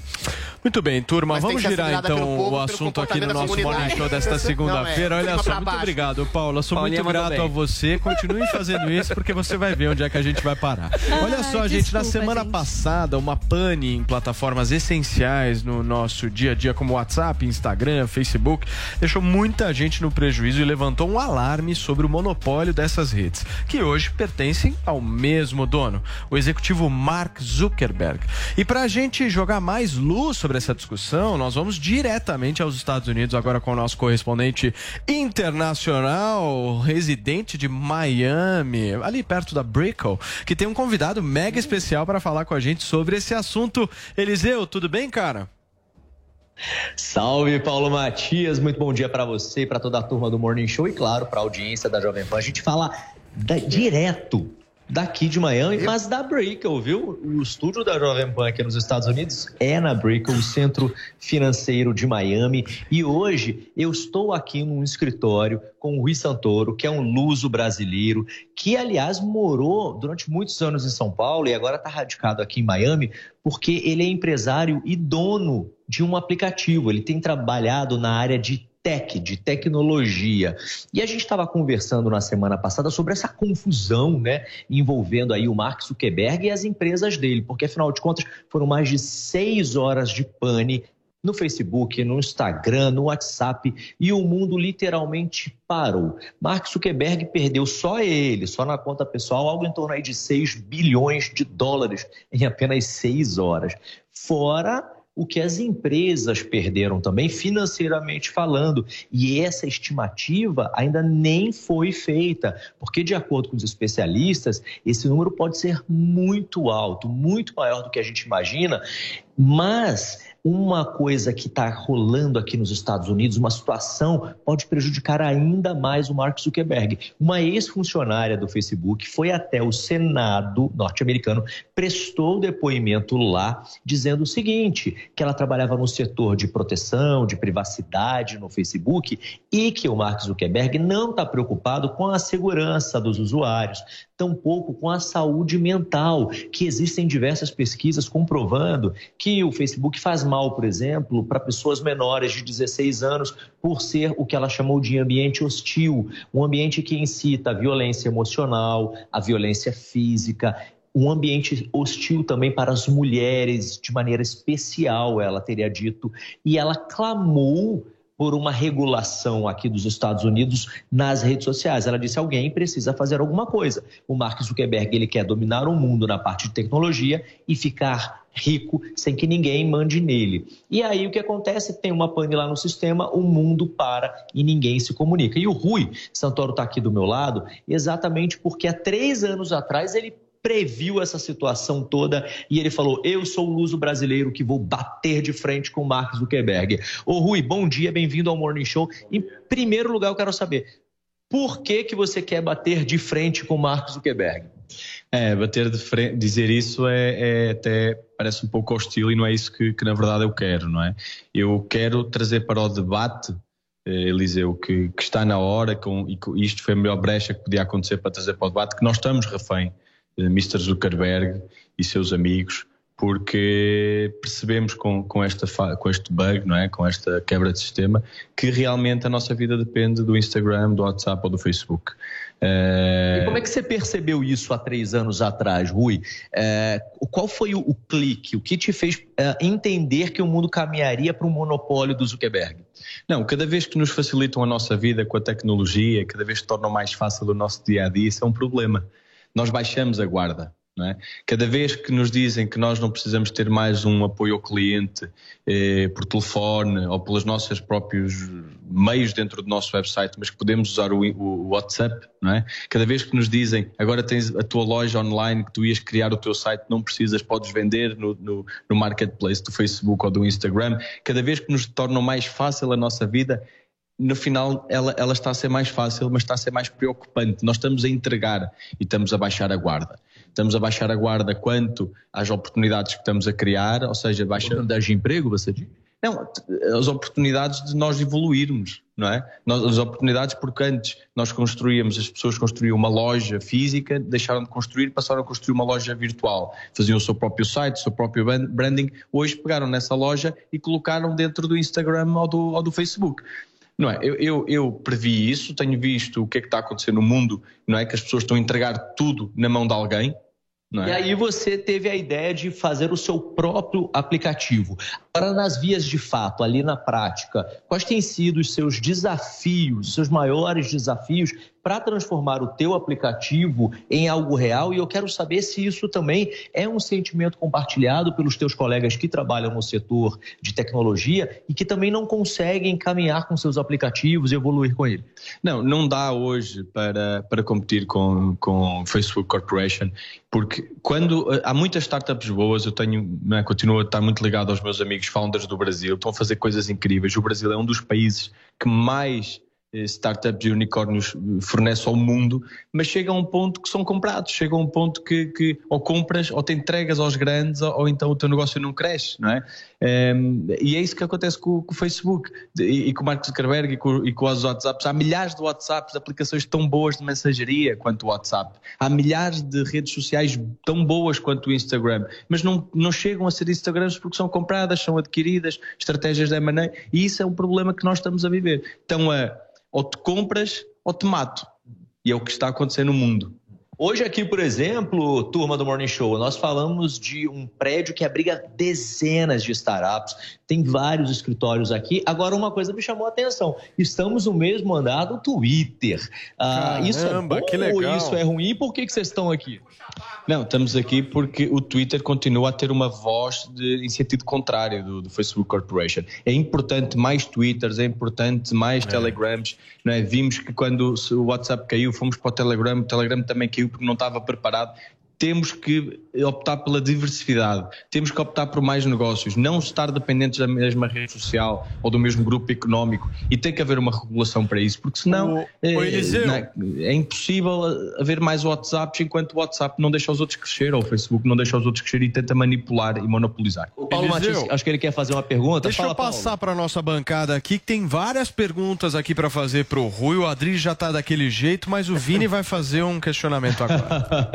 Muito bem, turma. Mas Vamos girar então povo, o assunto aqui no nosso comunidade. Morning Show desta é, segunda-feira. Olha só, muito baixo. obrigado, Paula. Sou Paulinha muito grato a você. Continue fazendo isso, porque você vai ver onde é que a gente vai parar. Olha só, Ai, gente, na semana gente. passada, uma pane em plataformas essenciais no nosso dia a dia, como WhatsApp, Instagram, Facebook, deixou muita gente no prejuízo e levantou um alarme sobre o monopólio dessas redes, que hoje pertencem ao mesmo dono, o executivo Mark Zuckerberg. E para a gente jogar mais luz sobre essa discussão, nós vamos diretamente aos Estados Unidos agora com o nosso correspondente internacional, residente de Miami, ali perto da Brickell, que tem um convidado mega especial para falar com a gente sobre esse assunto. Eliseu, tudo bem, cara? Salve, Paulo Matias. Muito bom dia para você, para toda a turma do Morning Show e, claro, para a audiência da Jovem Pan. A gente fala da- direto daqui de Miami, mas da Brickell, viu? O estúdio da Jovem Pan aqui nos Estados Unidos é na Brickell, o centro financeiro de Miami. E hoje eu estou aqui num escritório com o Rui Santoro, que é um luso brasileiro, que, aliás, morou durante muitos anos em São Paulo e agora está radicado aqui em Miami, porque ele é empresário e dono de um aplicativo. Ele tem trabalhado na área de tech, de tecnologia. E a gente estava conversando na semana passada sobre essa confusão, né, envolvendo aí o Mark Zuckerberg e as empresas dele, porque afinal de contas foram mais de seis horas de pane no Facebook, no Instagram, no WhatsApp e o mundo literalmente parou. Mark Zuckerberg perdeu só ele, só na conta pessoal, algo em torno aí de 6 bilhões de dólares em apenas seis horas. Fora o que as empresas perderam também, financeiramente falando. E essa estimativa ainda nem foi feita, porque, de acordo com os especialistas, esse número pode ser muito alto, muito maior do que a gente imagina, mas uma coisa que está rolando aqui nos Estados Unidos, uma situação, pode prejudicar ainda mais o Mark Zuckerberg. Uma ex-funcionária do Facebook foi até o Senado norte-americano, prestou depoimento lá, dizendo o seguinte: que ela trabalhava no setor de proteção, de privacidade no Facebook e que o Mark Zuckerberg não está preocupado com a segurança dos usuários, tampouco com a saúde mental, que existem diversas pesquisas comprovando que o Facebook faz mal, por exemplo, para pessoas menores de 16 anos por ser o que ela chamou de ambiente hostil, um ambiente que incita a violência emocional, a violência física, um ambiente hostil também para as mulheres, de maneira especial, ela teria dito, e ela clamou por uma regulação aqui dos Estados Unidos nas redes sociais. Ela disse: alguém precisa fazer alguma coisa. O Mark Zuckerberg ele quer dominar o mundo na parte de tecnologia e ficar rico sem que ninguém mande nele. E aí o que acontece? Tem uma pane lá no sistema, o mundo para e ninguém se comunica. E o Rui Santoro está aqui do meu lado exatamente porque há três anos atrás ele previu essa situação toda e ele falou: Eu sou o luso brasileiro que vou bater de frente com o Mark Zuckerberg. Ô Rui, bom dia, bem-vindo ao Morning Show. Em primeiro lugar, eu quero saber por que, que você quer bater de frente com o Mark Zuckerberg? É, bater de frente, dizer isso é, é até parece um pouco hostil e não é isso que, que, na verdade eu quero, não é? Eu quero trazer para o debate, eh, Eliseu, que, que está na hora com, e isto foi a melhor brecha que podia acontecer para trazer para o debate, que nós estamos refém Mr. Zuckerberg e seus amigos, porque percebemos com, com, esta, com este bug, não é? com esta quebra de sistema, que realmente a nossa vida depende do Instagram, do WhatsApp ou do Facebook. É... E como é que você percebeu isso há três anos atrás, Rui? É, qual foi o, o, clique? O que te fez é, entender que o mundo caminharia para um monopólio do Zuckerberg? Não, cada vez que nos facilitam a nossa vida com a tecnologia, cada vez que tornam mais fácil o nosso dia a dia, isso é um problema. Nós baixamos a guarda. É? Cada vez que nos dizem que nós não precisamos ter mais um apoio ao cliente eh, por telefone ou pelos nossos próprios meios dentro do nosso website, mas que podemos usar o, o, WhatsApp, é? Cada vez que nos dizem agora tens a tua loja online que tu ias criar o teu site, não precisas, podes vender no, no, no marketplace do Facebook ou do Instagram. Cada vez que nos tornam mais fácil a nossa vida, no final ela, ela está a ser mais fácil, mas está a ser mais preocupante. Nós estamos a entregar e estamos a baixar a guarda. Estamos a baixar a guarda quanto às oportunidades que estamos a criar, ou seja, baixa de emprego, você diz? Não, as oportunidades de nós evoluirmos, não é? As oportunidades porque antes nós construíamos, as pessoas construíam uma loja física, deixaram de construir, passaram a construir uma loja virtual. Faziam o seu próprio site, o seu próprio branding. Hoje pegaram nessa loja e colocaram dentro do Instagram ou do, ou do Facebook. Não é? Eu, eu, eu, previ isso, tenho visto o que é que está acontecendo no mundo, não é? Que as pessoas estão a entregar tudo na mão de alguém. É? E aí você teve a ideia de fazer o seu próprio aplicativo. Agora, nas vias de fato, ali na prática, quais têm sido os seus desafios, os seus maiores desafios para transformar o teu aplicativo em algo real? E eu quero saber se isso também é um sentimento compartilhado pelos teus colegas que trabalham no setor de tecnologia e que também não conseguem caminhar com seus aplicativos e evoluir com ele. Não, não dá hoje para, para competir com, com Facebook Corporation, porque quando há muitas startups boas, eu tenho, né, continuo a estar muito ligado aos meus amigos founders do Brasil, estão a fazer coisas incríveis. O Brasil é um dos países que mais startups e unicórnios eh, fornece ao mundo, mas chega a um ponto que são comprados, chega a um ponto que, que ou compras ou te entregas aos grandes ou, ou então o teu negócio não cresce, não é? Um, ehm, e é isso que acontece com, com o Facebook e, e, com o Mark Zuckerberg e com, e com os WhatsApps. Há milhares de WhatsApps, aplicações tão boas de mensageria quanto o WhatsApp. Há milhares de redes sociais tão boas quanto o Instagram, mas não, não chegam a ser Instagrams porque são compradas, são adquiridas, estratégias de M&A e isso é um problema que nós estamos a viver. Então, a ou te compras ou te mato. E é o que está acontecendo no mundo. Hoje aqui, por exemplo, turma do Morning Show, nós falamos de um prédio que abriga dezenas de startups, tem vários escritórios aqui. Agora, uma coisa me chamou a atenção: estamos no mesmo andar do Twitter. Ah, Caramba, isso é bom que legal. ou isso é ruim? Por que, que vocês estão aqui? Não, estamos aqui porque o Twitter continua a ter uma voz de, em sentido contrário do, do Facebook Corporation. É importante mais Twitters, é importante mais É. Telegrams. Não é? Vimos que quando o WhatsApp caiu, fomos para o Telegram, o Telegram também caiu porque não estava preparado. Temos que optar pela diversidade, temos que optar por mais negócios, não estar dependentes da mesma rede social ou do mesmo grupo económico e tem que haver uma regulação para isso, porque senão é, o Eliseu. não é, é impossível haver mais WhatsApps enquanto o WhatsApp não deixa os outros crescer ou o Facebook não deixa os outros crescer e tenta manipular e monopolizar. O Paulo Eliseu. Martins, acho que ele quer fazer uma pergunta. Deixa Fala, eu passar para nossa bancada aqui, que tem várias perguntas aqui para fazer pro Rui. O Adri já tá daquele jeito, mas o Vini [laughs] vai fazer um questionamento agora.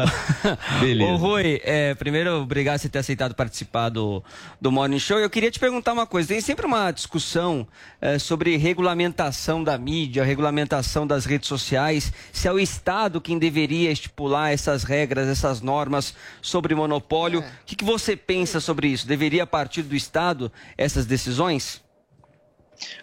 [laughs] Ô, Rui, é, primeiro, obrigado por ter aceitado participar do, do Morning Show. Eu queria te perguntar uma coisa. Tem sempre uma discussão é, sobre regulamentação da mídia, regulamentação das redes sociais. Se é o Estado quem deveria estipular essas regras, essas normas sobre monopólio. O que, que você pensa sobre isso? Deveria partir do Estado essas decisões?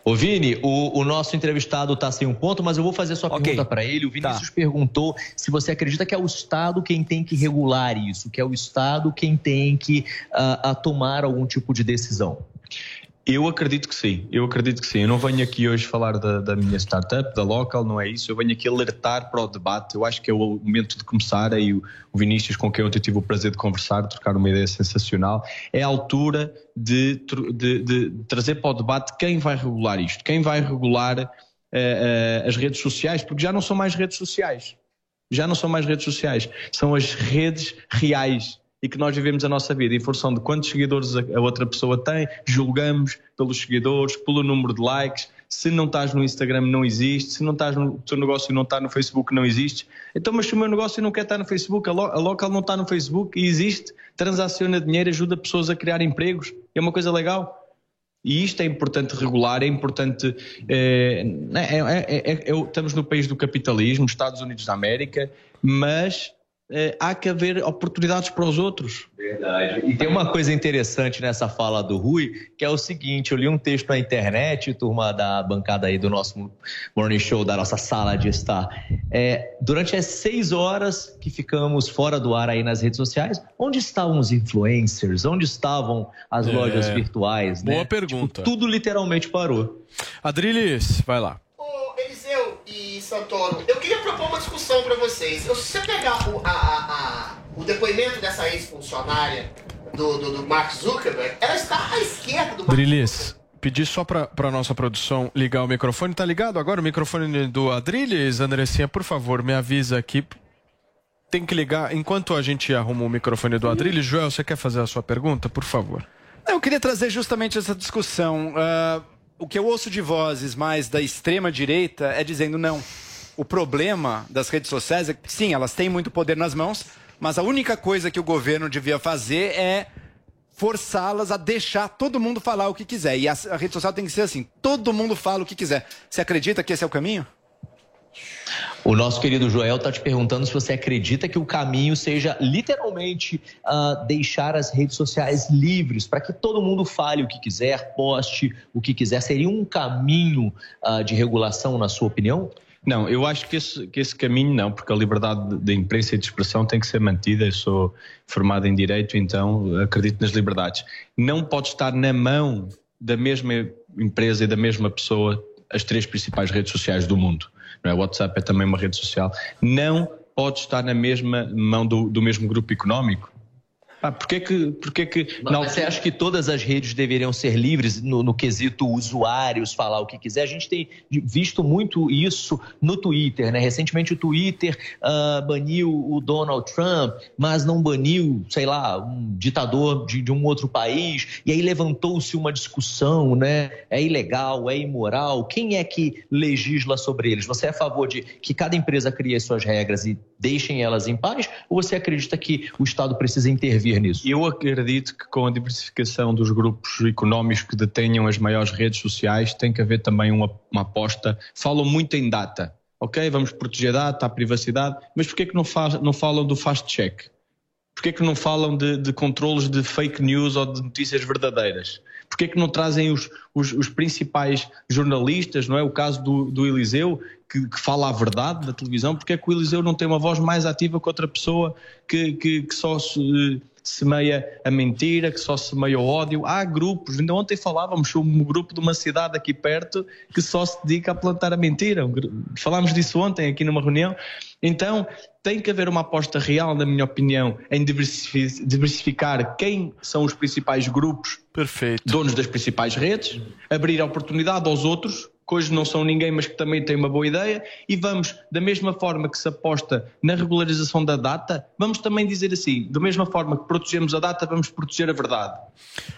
Ô Vini, o, o nosso entrevistado está sem um ponto, mas eu vou fazer sua pergunta para ele. O Vinícius perguntou se você acredita que é o Estado quem tem que regular isso, que é o Estado quem tem que a tomar algum tipo de decisão. Eu acredito que sim, eu acredito que sim. Eu não venho aqui hoje falar da, da minha startup, da local, não é isso. Eu venho aqui alertar para o debate. Eu acho que é o momento de começar. Aí o, o Vinícius, com quem eu tive o prazer de conversar, trocar uma ideia sensacional, é a altura de, de- de trazer para o debate quem vai regular isto, quem vai regular eh, eh, as redes sociais, porque já não são mais redes sociais. Já não são mais redes sociais, são as redes reais e que nós vivemos a nossa vida em função de quantos seguidores a outra pessoa tem, julgamos pelos seguidores, pelo número de likes. Se não estás no Instagram, não existe. Se não estás no teu negócio não está no Facebook, não existe. Então, mas se o meu negócio não quer estar no Facebook, a, lo, a local não está no Facebook e existe, transaciona dinheiro, ajuda pessoas a criar empregos. É uma coisa legal. E isto é importante regular, é importante. eh, é- é- é- é- é- estamos no país do capitalismo, Estados Unidos da América, mas eh, há que haver oportunidades para os outros. Verdade. E tem uma coisa interessante nessa fala do Rui, que é o seguinte: eu li um texto na internet, turma da bancada aí do nosso morning show, da nossa sala de estar. É, durante as seis horas que ficamos fora do ar aí nas redes sociais, onde estavam os influencers? Onde estavam as É. lojas virtuais? Boa né? pergunta. Tipo, tudo literalmente parou. Adriles, vai lá. E Santoro, eu queria propor uma discussão pra vocês. Eu- Se você pegar o, a- a- a- o depoimento dessa ex-funcionária do, do, do Mark Zuckerberg, ela está à esquerda do Mark Adriles, pedi só para a nossa produção ligar o microfone. Tá ligado agora o microfone do Adriles? Andressinha, por favor, me avisa aqui. Tem que ligar. Enquanto a gente arruma o microfone do Adriles, Joel, você quer fazer a sua pergunta? Por favor. Eu queria trazer justamente essa discussão. Ah, o que eu ouço de vozes mais da extrema direita é dizendo não. O problema das redes sociais é que, sim, elas têm muito poder nas mãos, mas a única coisa que o governo devia fazer é forçá-las a deixar todo mundo falar o que quiser. E a, a rede social tem que ser assim: todo mundo fala o que quiser. Você acredita que esse é o caminho? O nosso querido Joel está te perguntando se você acredita que o caminho seja literalmente ah, deixar as redes sociais livres para que todo mundo fale o que quiser, poste o que quiser. Seria um caminho ah, de regulação, na sua opinião? Não, eu acho que esse, que esse caminho não, porque a liberdade de imprensa e de expressão tem que ser mantida. Eu sou formado em Direito, então acredito nas liberdades. Não pode estar na mão da mesma empresa e da mesma pessoa as três principais redes sociais do mundo. Não é? O WhatsApp é também uma rede social. Não pode estar na mesma mão do, do mesmo grupo económico. Pá, porquê que, porquê que Mas você acha que todas as redes deveriam ser livres no, no quesito usuários falar o que quiser? A gente tem visto muito isso no Twitter, né? Recentemente o Twitter ah, baniu o Donald Trump, mas não baniu, sei lá, um ditador de, de um outro país. E aí levantou-se uma discussão, né? É ilegal, é imoral. Quem é que legisla sobre eles? Você é a favor de que cada empresa crie as suas regras e deixem elas em paz? Ou você acredita que o Estado precisa intervir nisso? Eu acredito que com a diversificação dos grupos económicos que detenham as maiores redes sociais tem que haver também uma, uma aposta. Falam muito em data, ok? Vamos proteger a data, a privacidade, mas porquê que não, não falam do fast check? Porquê que não falam de, de controles de fake news ou de notícias verdadeiras? Porquê que não trazem os, os, os principais jornalistas, não é? O caso do, do Eliseu, que, que fala a verdade na televisão, porque é que o Eliseu não tem uma voz mais ativa que outra pessoa que, que, que só se semeia a mentira, que só semeia o ódio. Há grupos, ainda ontem falávamos sobre um grupo de uma cidade aqui perto que só se dedica a plantar a mentira. Falámos disso ontem aqui numa reunião. Então, tem que haver uma aposta real, na minha opinião, em diversifi- diversificar quem são os principais grupos donos das principais redes, abrir a oportunidade aos outros, que hoje não são ninguém, mas que também têm uma boa ideia, e vamos, da mesma forma que se aposta na regularização da data, vamos também dizer assim, da mesma forma que protegemos a data, vamos proteger a verdade.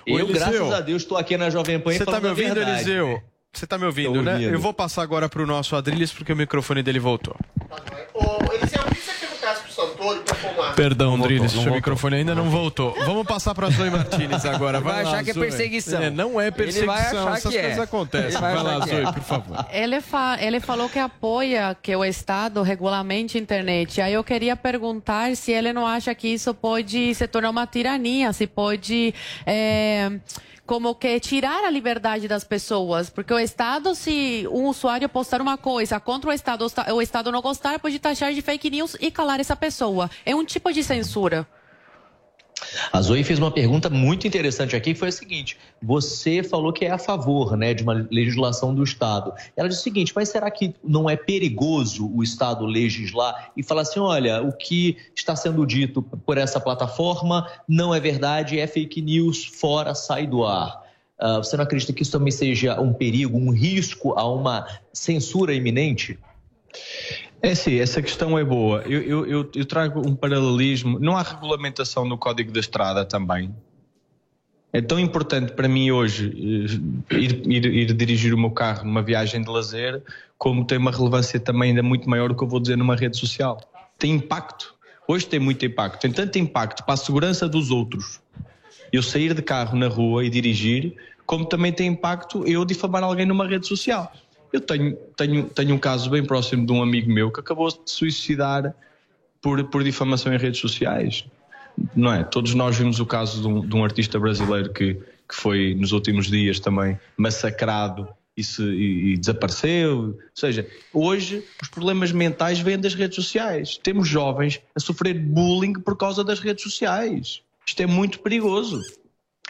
Ô, Eu, Eliseu, graças a Deus, estou aqui na Jovem Pan Você tá falando me ouvindo, verdade. Eliseu? Você tá me ouvindo, Tô né? ouvindo. Eu vou passar agora pro nosso Adriles porque o microfone dele voltou. Ô, Eliseu, o que você perguntasse pro Santoro pra formar? Perdão, Drilis, seu microfone ainda não voltou. Vamos passar para Zoe Martinez [laughs] agora. Vai, Vai lá, achar que é Zoe. perseguição. É, não é Ele vai perseguição, achar essas que é. coisas acontecem. Ele vai Vai, lá, que é. Zoe, por favor. Ele, fa ele falou que apoia que o Estado regulamente a internet. Aí eu queria perguntar se ele não acha que isso pode se tornar uma tirania, se pode. é, como que tirar a liberdade das pessoas, porque o Estado, se um usuário postar uma coisa contra o Estado, o Esta- o Estado não gostar, pode taxar de fake news e calar essa pessoa. É um tipo de censura. A Zoe fez uma pergunta muito interessante aqui, foi a seguinte: você falou que é a favor, né, de uma legislação do Estado. Ela disse o seguinte: mas será que não é perigoso o Estado legislar e falar assim, olha, o que está sendo dito por essa plataforma não é verdade, é fake news, fora, sai do ar. Ah, você não acredita que isso também seja um perigo, um risco a uma censura iminente? É sim, essa questão é boa. Eu, eu- eu- eu trago um paralelismo. Não há regulamentação no Código da Estrada também. É tão importante para mim hoje eh, ir, ir- ir dirigir o meu carro numa viagem de lazer, como tem uma relevância também ainda muito maior do que eu vou dizer numa rede social. Tem impacto. Hoje tem muito impacto. Tem tanto impacto para a segurança dos outros. Eu sair de carro na rua e dirigir, como também tem impacto eu difamar alguém numa rede social. Eu tenho, tenho, tenho um caso bem próximo de um amigo meu que acabou de suicidar por, por difamação em redes sociais. Não é? Todos nós vimos o caso de um, de um artista brasileiro que, que foi nos últimos dias também massacrado e, se- e- e desapareceu. Ou seja, hoje os problemas mentais vêm das redes sociais. Temos jovens a sofrer bullying por causa das redes sociais. Isto é muito perigoso.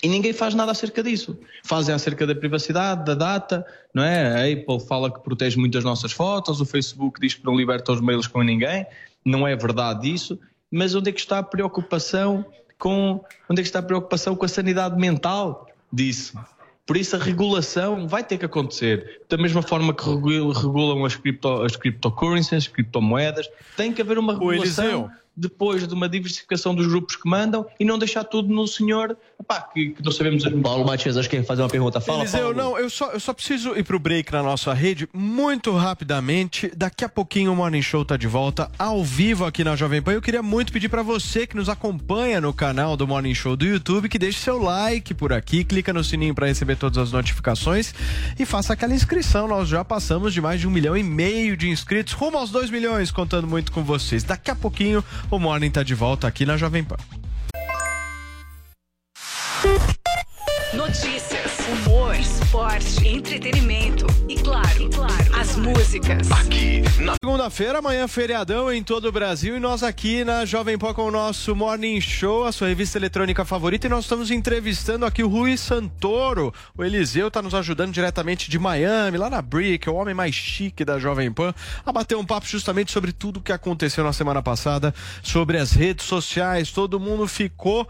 E ninguém faz nada acerca disso. Fazem acerca da privacidade, da data, não é? A Apple fala que protege muito as nossas fotos, o Facebook diz que não liberta os mails com ninguém. Não é verdade isso. Mas onde é que está a preocupação com onde é que está a preocupação com a sanidade mental disso? Por isso a regulação vai ter que acontecer. Da mesma forma que regu- regulam as, cripto, as cryptocurrencies, as criptomoedas, tem que haver uma regulação. Depois de uma diversificação dos grupos que mandam e não deixar tudo no senhor epá, que, que não sabemos. Paulo Matias, acho que quer fazer uma pergunta. Fala, Eliseu, Paulo. não, eu só, eu só preciso ir pro break na nossa rede muito rapidamente. Daqui a pouquinho o Morning Show tá de volta ao vivo aqui na Jovem Pan. Eu queria muito pedir para você que nos acompanha no canal do Morning Show do YouTube que deixe seu like por aqui, clica no sininho para receber todas as notificações e faça aquela inscrição. Nós já passamos de mais de um milhão e meio de inscritos, rumo aos dois milhões, contando muito com vocês. Daqui a pouquinho o Morning tá de volta aqui na Jovem Pan. Notícias, humor, esporte, entretenimento e claro, e claro, as músicas. Aqui na segunda-feira, amanhã feriadão em todo o Brasil e nós aqui na Jovem Pan com o nosso Morning Show, a sua revista eletrônica favorita e nós estamos entrevistando aqui o Rui Santoro. O Eliseu está nos ajudando diretamente de Miami, lá na Brick, o homem mais chique da Jovem Pan, a bater um papo justamente sobre tudo o que aconteceu na semana passada, sobre as redes sociais. Todo mundo ficou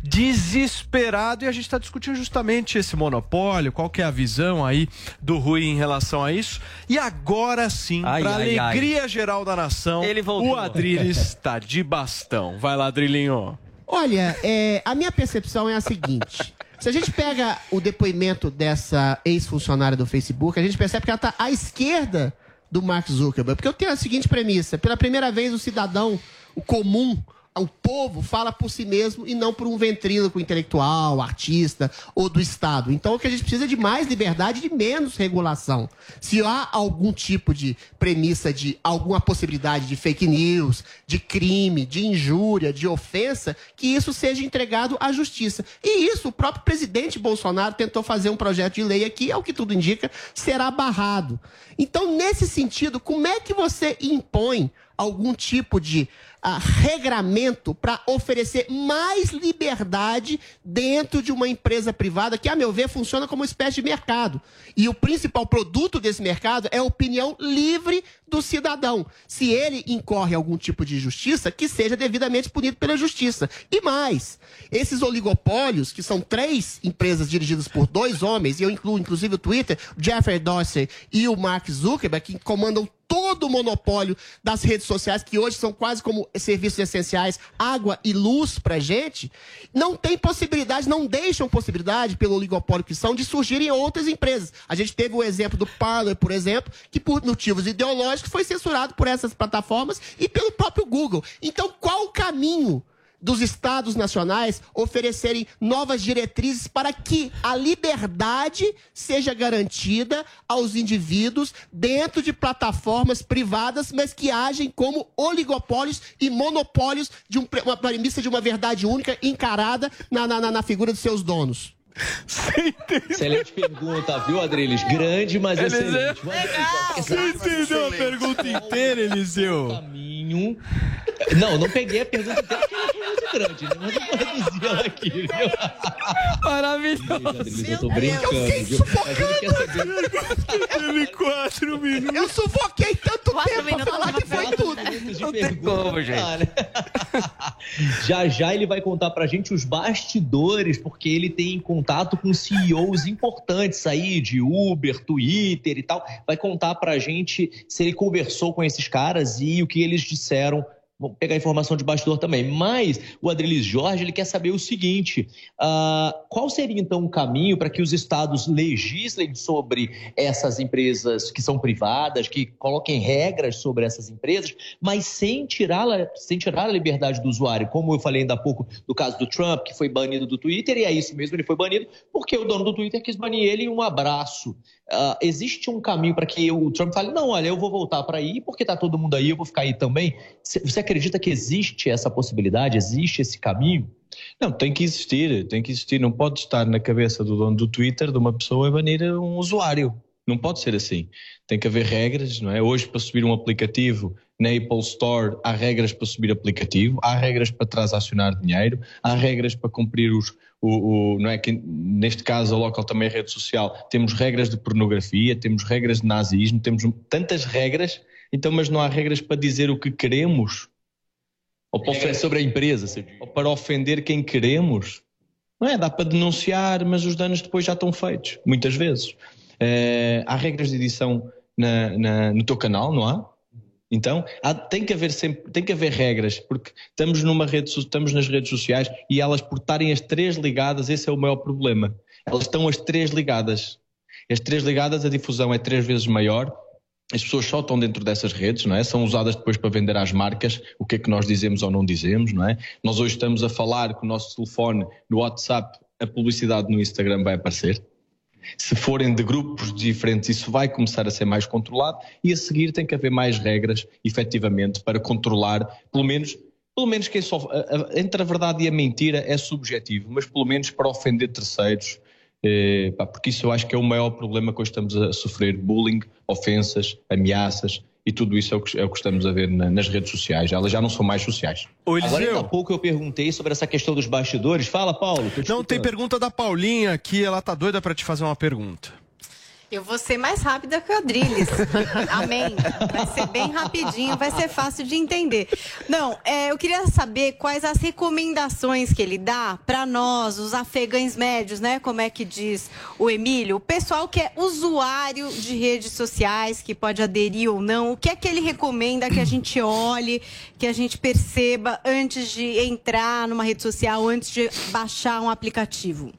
desesperado e a gente está discutindo justamente esse monopólio, qual que é a visão aí do Rui em relação a isso. E agora sim, Ai, para ai, ai. alegria geral da nação, o Adriles está de bastão. Vai lá, Drilinho. Olha, é, a minha percepção é a seguinte. Se a gente pega o depoimento dessa ex-funcionária do Facebook, a gente percebe que ela está à esquerda do Mark Zuckerberg. Porque eu tenho a seguinte premissa: pela primeira vez, o cidadão, o comum, o povo fala por si mesmo e não por um ventríloco intelectual, artista ou do Estado. Então, o que a gente precisa é de mais liberdade e de menos regulação. Se há algum tipo de premissa de alguma possibilidade de fake news, de crime, de injúria, de ofensa, que isso seja entregado à justiça. E isso o próprio presidente Bolsonaro tentou fazer um projeto de lei aqui, ao que tudo indica, será barrado. Então, nesse sentido, como é que você impõe algum tipo de ah, regramento para oferecer mais liberdade dentro de uma empresa privada que, a meu ver, funciona como uma espécie de mercado. E o principal produto desse mercado é a opinião livre do cidadão. Se ele incorre algum tipo de injustiça, que seja devidamente punido pela justiça. E mais, esses oligopólios, que são três empresas dirigidas por dois homens, e eu incluo inclusive o Twitter, Jeffrey Dorsey e o Mark Zuckerberg, que comandam todo o monopólio das redes sociais, que hoje são quase como serviços essenciais, água e luz pra gente, não tem possibilidade, não deixam possibilidade, pelo oligopólio que são, de surgirem outras empresas. A gente teve o exemplo do Parler, por exemplo, que por motivos ideológicos foi censurado por essas plataformas e pelo próprio Google. Então, qual o caminho dos estados nacionais oferecerem novas diretrizes para que a liberdade seja garantida aos indivíduos dentro de plataformas privadas, mas que agem como oligopólios e monopólios de um uma premissa de uma verdade única encarada na, na, na- figura dos seus donos. Excelente pergunta, viu, Adriles? Grande, mas excelente. Você entendeu a pergunta inteira, Eliseu? Caminho. Não, não peguei a pergunta inteira muito grande, né? Mas eu vou reduzir ela aqui, viu? Maravilhoso. Adriles, eu tô brincando, ele quer saber. Teve quatro minutos. Eu sufoquei tanto Quatro tempo pra falar que foi tudo. Não tem como, gente. [laughs] Já já ele vai contar pra gente os bastidores, porque ele tem contato com CEOs importantes aí de Uber, Twitter e tal. Vai contar pra gente se ele conversou com esses caras e o que eles disseram. Vamos pegar informação de bastidor também. Mas o Adrilis Jorge ele quer saber o seguinte: ah, qual seria então o caminho para que os estados legislem sobre essas empresas que são privadas, que coloquem regras sobre essas empresas, mas sem tirar, sem tirar a liberdade do usuário? Como eu falei ainda há pouco do caso do Trump, que foi banido do Twitter, e é isso mesmo, ele foi banido porque o dono do Twitter quis banir ele em um abraço. Ah, existe um caminho para que o Trump fale: não, olha, eu vou voltar para aí porque está todo mundo aí, eu vou ficar aí também. Cê- Você acredita que existe essa possibilidade, existe esse caminho? Não, tem que existir, tem que existir. Não pode estar na cabeça do dono do Twitter de uma pessoa e banir um usuário. Não pode ser assim. Tem que haver regras, não é? Hoje, para subir um aplicativo na Apple Store, há regras para subir aplicativo, há regras para transacionar dinheiro, há regras para cumprir os. O, o- não é que neste caso a local também é rede social, temos regras de pornografia, temos regras de nazismo, temos tantas regras, então, mas não há regras para dizer o que queremos ou para ofender sobre a empresa, ou para ofender quem queremos. Não é? Dá para denunciar, mas os danos depois já estão feitos, muitas vezes. Eh, há regras de edição na- na- no teu canal, não há? Então, há- tem que haver sempre, tem que haver regras, porque estamos numa rede, estamos nas redes sociais e elas por estarem as três ligadas, esse é o maior problema. Elas estão as três ligadas. As três ligadas, a difusão é três vezes maior. As pessoas só estão dentro dessas redes, não é? São usadas depois para vender às marcas o que é que nós dizemos ou não dizemos, não é? Nós hoje estamos a falar com o nosso telefone no WhatsApp, a publicidade no Instagram vai aparecer. Se forem de grupos diferentes, isso vai começar a ser mais controlado e a seguir tem que haver mais regras, efetivamente, para controlar, pelo menos, pelo menos quem só, entre a verdade e a mentira é subjetivo, mas pelo menos para ofender terceiros, eh, pá, porque isso eu acho que é o maior problema que hoje estamos a sofrer, bullying, ofensas, ameaças e tudo isso é o que, é o que estamos a ver na- nas redes sociais, elas já não são mais sociais. Agora, ainda há pouco eu perguntei sobre essa questão dos bastidores. Fala, Paulo. Não, tem escutando. pergunta da Paulinha aqui, ela tá doida pra te fazer uma pergunta. Eu vou ser mais rápida que o Adrilles. [laughs] Amém. Vai ser bem rapidinho, vai ser fácil de entender. Não, é, eu queria saber quais as recomendações que ele dá para nós, os afegães médios, né? Como é que diz o Emílio? O pessoal que é usuário de redes sociais, que pode aderir ou não. O que é que ele recomenda que a gente olhe, que a gente perceba antes de entrar numa rede social, antes de baixar um aplicativo?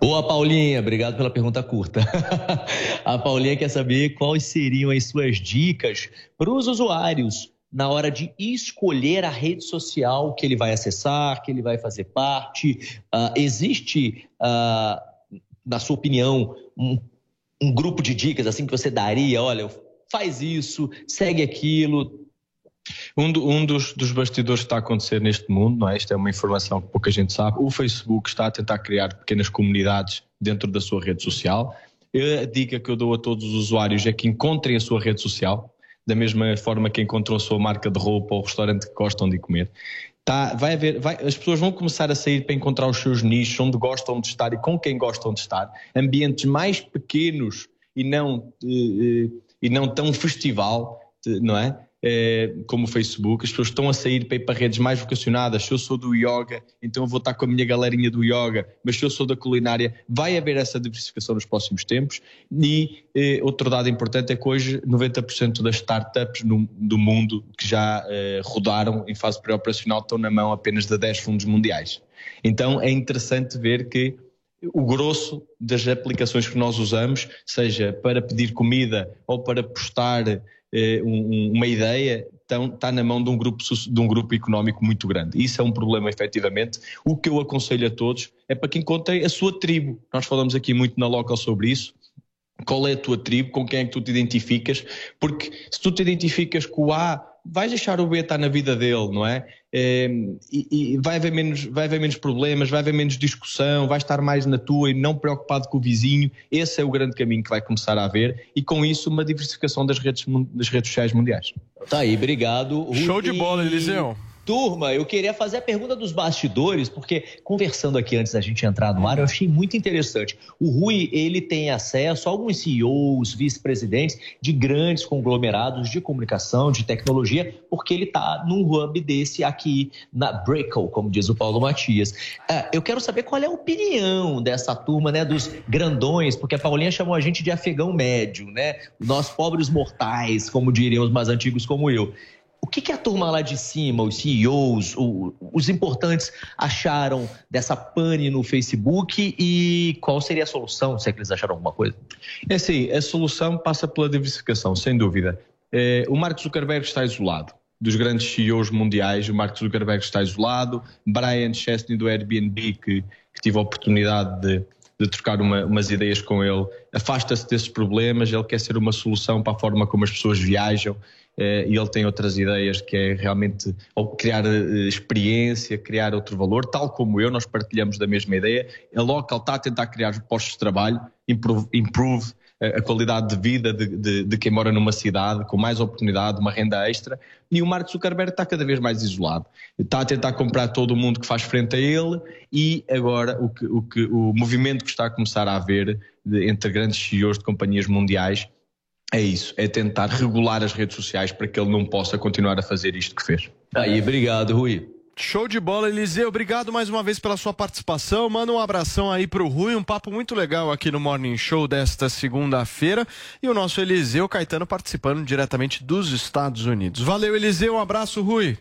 Boa, Paulinha. Obrigado pela pergunta curta. [laughs] A Paulinha quer saber quais seriam as suas dicas para os usuários na hora de escolher a rede social que ele vai acessar, que ele vai fazer parte. Ah, existe, ah, na sua opinião, um, um grupo de dicas assim que você daria? Olha, faz isso, segue aquilo, Um, do- um dos, dos bastidores que está a acontecer neste mundo, não é? Isto é uma informação que pouca gente sabe. O Facebook está a tentar criar pequenas comunidades dentro da sua rede social. A dica que eu dou a todos os usuários é que encontrem a sua rede social, da mesma forma que encontram a sua marca de roupa ou o restaurante que gostam de comer. Tá, vai haver, vai- as pessoas vão começar a sair para encontrar os seus nichos, onde gostam de estar e com quem gostam de estar. Ambientes mais pequenos e não, eh, eh, e não tão festival, eh, não é? Eh, como o Facebook, as pessoas estão a sair para ir para redes mais vocacionadas. Se eu sou do yoga, então eu vou estar com a minha galerinha do yoga, mas se eu sou da culinária, vai haver essa diversificação nos próximos tempos. E eh, outro dado importante é que hoje 90% das startups no- do mundo que já eh, rodaram em fase pré-operacional estão na mão apenas de 10 fundos mundiais. Então é interessante ver que o grosso das aplicações que nós usamos, seja para pedir comida ou para postar um- um- uma ideia, estão- está na mão de um, grupo, de um grupo económico muito grande. Isso é um problema, efetivamente. O que eu aconselho a todos é para que encontrem a sua tribo. Nós falamos aqui muito na local sobre isso. Qual é a tua tribo? Com quem é que tu te identificas? Porque se tu te identificas com o A, vais deixar o B estar na vida dele, não é? Eh, E, e vai, haver menos, vai haver menos problemas, vai haver menos discussão, vai estar mais na tua e não preocupado com o vizinho. Esse é o grande caminho que vai começar a haver e com isso uma diversificação das redes, das redes sociais mundiais. Tá aí, obrigado. Show de bola, Eliseu. Turma, eu queria fazer a pergunta dos bastidores, porque conversando aqui antes da gente entrar no ar, eu achei muito interessante. O Rui, ele tem acesso a alguns CEOs, vice-presidentes de grandes conglomerados de comunicação, de tecnologia, porque ele está num hub desse aqui na Brickle, como diz o Paulo Matias. Ah, eu quero saber qual é a opinião dessa turma, né, dos grandões, porque a Paulinha chamou a gente de afegão médio, né? Nós pobres mortais, como diriam os mais antigos como eu. O que, que a turma lá de cima, os CEOs, o- os importantes, acharam dessa pane no Facebook e qual seria a solução, se é que eles acharam alguma coisa? É assim, a solução passa pela diversificação, sem dúvida. Eh, o Mark Zuckerberg está isolado. Dos grandes CEOs mundiais, o Mark Zuckerberg está isolado. Brian Chesney do Airbnb, que, que tive a oportunidade de, de trocar uma- umas ideias com ele, afasta-se desses problemas. Ele quer ser uma solução para a forma como as pessoas viajam. eh, e ele tem outras ideias que é realmente criar eh, experiência, criar outro valor, tal como eu, nós partilhamos da mesma ideia. A Local está a tentar criar postos de trabalho, improve, improve a qualidade de vida de, de- de quem mora numa cidade, com mais oportunidade, uma renda extra, e o Mark Zuckerberg está cada vez mais isolado. Está a tentar comprar todo mundo que faz frente a ele, e agora o, que, o, que, o movimento que está a começar a haver de- entre grandes CEOs de companhias mundiais é isso, é tentar regular as redes sociais para que ele não possa continuar a fazer isto que fez. Aí, obrigado, Rui. Show de bola, Eliseu. Obrigado mais uma vez pela sua participação. Manda um abração aí pro Rui, um papo muito legal aqui no Morning Show desta segunda-feira. E o nosso Eliseu Caetano participando diretamente dos Estados Unidos. Valeu, Eliseu. Um abraço, Rui.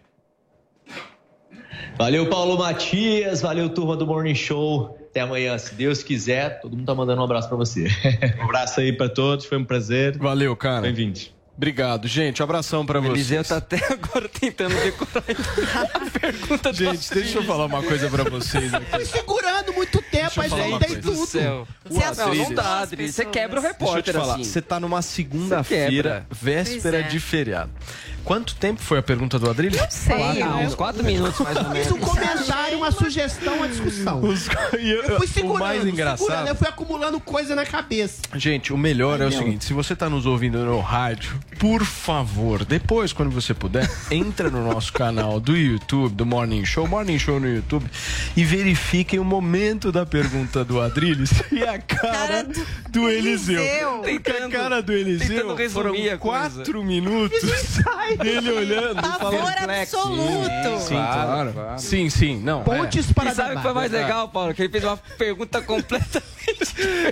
Valeu, Paulo Matias. Valeu, turma do Morning Show. Até amanhã, se Deus quiser. Todo mundo tá mandando um abraço para você. [laughs] Um abraço aí para todos, foi um prazer. Valeu, cara. Bem-vindos. Obrigado, gente. Abração pra O vocês. Eliseu tá até [laughs] agora tentando decorar a [laughs] pergunta do Gente, deixa eu falar uma coisa pra vocês aqui. Fui segurando muito tempo, uma soltei coisa. tudo. do céu. O Não, não Adriles- dá, Adriles. Você quebra o Deixa eu te repórter falar, assim. você tá numa Você segunda-feira, véspera é. de feriado. Quanto tempo foi a pergunta do Adrilho? Não sei. Ah, uns quatro minutos mais ou Fiz um menos. comentário, uma sugestão, uma discussão. [laughs] Eu fui segurando, o mais engraçado. segurando, eu fui acumulando coisa na cabeça. Gente, o melhor é o Ai, meu. seguinte: se você tá nos ouvindo no rádio, por favor, depois, quando você puder, [laughs] entra no nosso canal do YouTube, do Morning Show, Morning Show no YouTube, e verifiquem o momento da pergunta do Adriles e a cara, do, Eliseu. Eliseu. Porque a Tentando- cara do Eliseu tentando foram quatro minutos dele olhando Pavor falando. absoluto. Sim, claro. Sim, sim, não. Pontes é. para E sabe o que foi mais legal, Paulo? Que ele fez uma pergunta [laughs] diferente.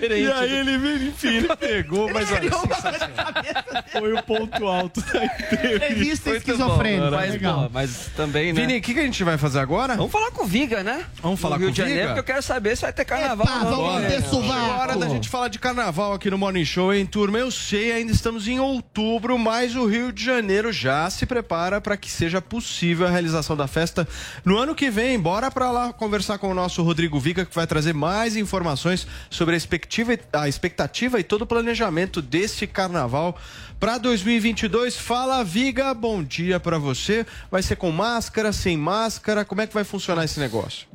E aí ele enfim, ele [laughs] pegou, mas olha, foi o ponto alto da entrevista. Entrevista Muito esquizofrênica. bom, mas, legal. pô, mas também, né? Vini, o que, que a gente vai fazer agora? Vamos falar com o Viga, né? Vamos falar no com de o Janeiro, Viga? porque eu quero saber se vai ter carnaval. Epa, vamos É. ter sovaco. É hora da gente falar de carnaval aqui no Morning Show, hein, turma? Eu sei, ainda estamos em outubro, mas o Rio de Janeiro já se prepara para que seja possível a realização da festa no ano que vem. Bora para lá conversar com o nosso Rodrigo Viga, que vai trazer mais informações sobre a expectativa, a expectativa e todo o planejamento desse carnaval para 2022. Fala, Viga, bom dia para você. Vai ser com máscara, sem máscara? Como é que vai funcionar esse negócio?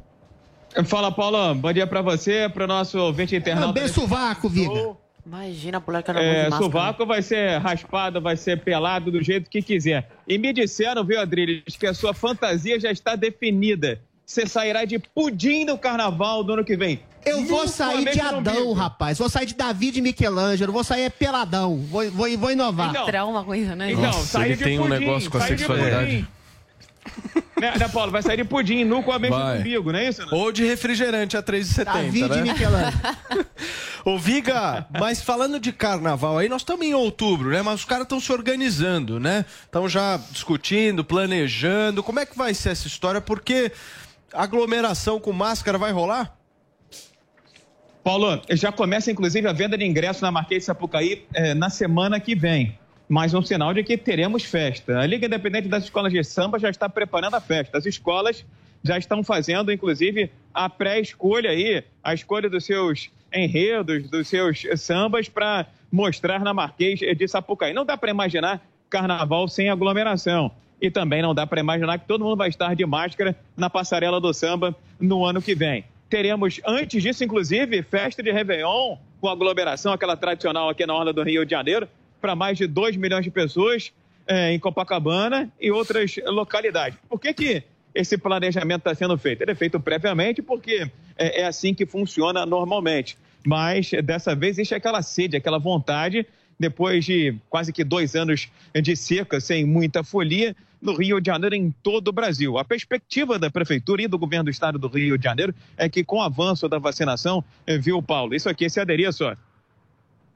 Fala, Paulo. Bom dia pra você, pro nosso ouvinte internauta. Também sovaco, Viga. Imagina pular carnaval É, de máscara. sovaco vai ser raspado, vai ser pelado do jeito que quiser. E me disseram, viu, Adriles, que a sua fantasia já está definida. Você sairá de pudim no carnaval do ano que vem. Eu vou sair de Adão, rapaz. Vou sair de Davi e Michelangelo. Vou sair é peladão. Vou, vou, vou inovar. Então. Trauma com isso, né? Então, Nossa, sair ele de tem um pudim, negócio com a de sexualidade. [laughs] né, né, Paulo? Vai sair de pudim, nu com a no umbigo, não é isso? Ou de refrigerante a 3,70, Davi né? e Michelangelo. [laughs] Ô, Viga, mas falando de carnaval aí, nós estamos em outubro, né? Mas os caras estão se organizando, né? Estão já discutindo, planejando. Como é que vai ser essa história? Porque aglomeração com máscara vai rolar? Paulo, já começa inclusive a venda de ingressos na Marquês de Sapucaí eh, na semana que vem. Mais um sinal de que teremos festa. A Liga Independente das Escolas de Samba já está preparando a festa. As escolas já estão fazendo, inclusive, a pré-escolha aí, a escolha dos seus enredos, dos seus sambas para mostrar na Marquês de Sapucaí. Não dá para imaginar carnaval sem aglomeração. E também não dá para imaginar que todo mundo vai estar de máscara na passarela do samba no ano que vem. Teremos, antes disso, inclusive, festa de Réveillon com aglomeração, aquela tradicional aqui na Orla do Rio de Janeiro, para mais de 2 milhões de pessoas eh, em Copacabana e outras localidades. Por que, que esse planejamento está sendo feito? Ele é feito previamente porque é, é assim que funciona normalmente. Mas dessa vez existe aquela sede, aquela vontade, depois de quase que dois anos de seca, sem muita folia, no Rio de Janeiro e em todo o Brasil. A perspectiva da Prefeitura e do Governo do Estado do Rio de Janeiro é que, com o avanço da vacinação, eh, viu, Paulo? Isso aqui, esse adereço, ó,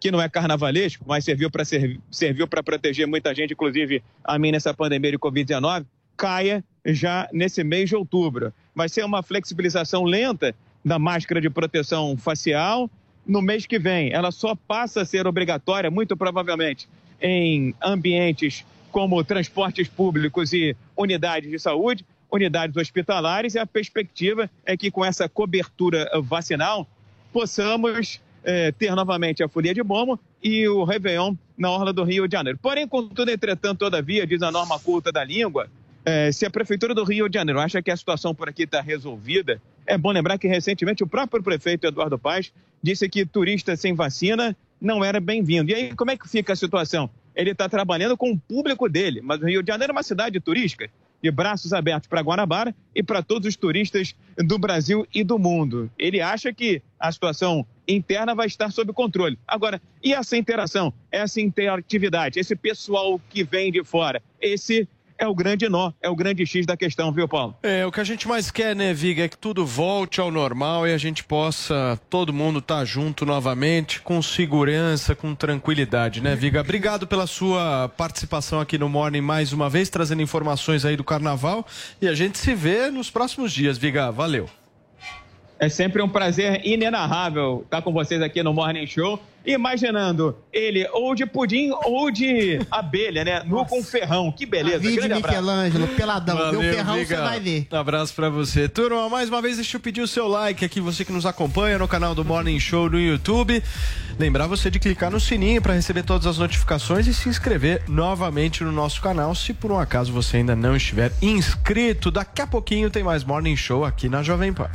que não é carnavalesco, mas serviu para serviu para proteger muita gente, inclusive a mim nessa pandemia de Covid-19, caia já nesse mês de outubro. Vai ser uma flexibilização lenta da máscara de proteção facial. No mês que vem, ela só passa a ser obrigatória, muito provavelmente, em ambientes como transportes públicos e unidades de saúde, unidades hospitalares, e a perspectiva é que com essa cobertura vacinal possamos eh, ter novamente a folia de bombo e o Réveillon na Orla do Rio de Janeiro. Porém, contudo, entretanto, todavia, diz a norma culta da língua, eh, se a Prefeitura do Rio de Janeiro acha que a situação por aqui está resolvida, é bom lembrar que recentemente o próprio prefeito Eduardo Paes disse que turista sem vacina não era bem-vindo. E aí, como é que fica a situação? Ele está trabalhando com o público dele, mas o Rio de Janeiro é uma cidade turística, de braços abertos para Guanabara e para todos os turistas do Brasil e do mundo. Ele acha que a situação interna vai estar sob controle. Agora, e essa interação, essa interatividade, esse pessoal que vem de fora? Esse é o grande nó, é o grande X da questão, viu, Paulo? É, o que a gente mais quer, né, Viga, é que tudo volte ao normal e a gente possa, todo mundo estar junto novamente, com segurança, com tranquilidade, né, Viga? Obrigado pela sua participação aqui no Morning mais uma vez, trazendo informações aí do carnaval. E a gente se vê nos próximos dias, Viga. Valeu. É sempre um prazer inenarrável estar com vocês aqui no Morning Show. Imaginando ele ou de pudim ou de [laughs] abelha, né? Nu com ferrão. Que beleza. Davi de Grande abraço. Michelangelo, peladão. Meu Valeu, ferrão você vai ver. Um abraço pra você. Turma, mais uma vez deixa eu pedir o seu like aqui, você que nos acompanha no canal do Morning Show no YouTube. Lembrar você de clicar no sininho para receber todas as notificações e se inscrever novamente no nosso canal, se por um acaso você ainda não estiver inscrito. Daqui a pouquinho tem mais Morning Show aqui na Jovem Pan.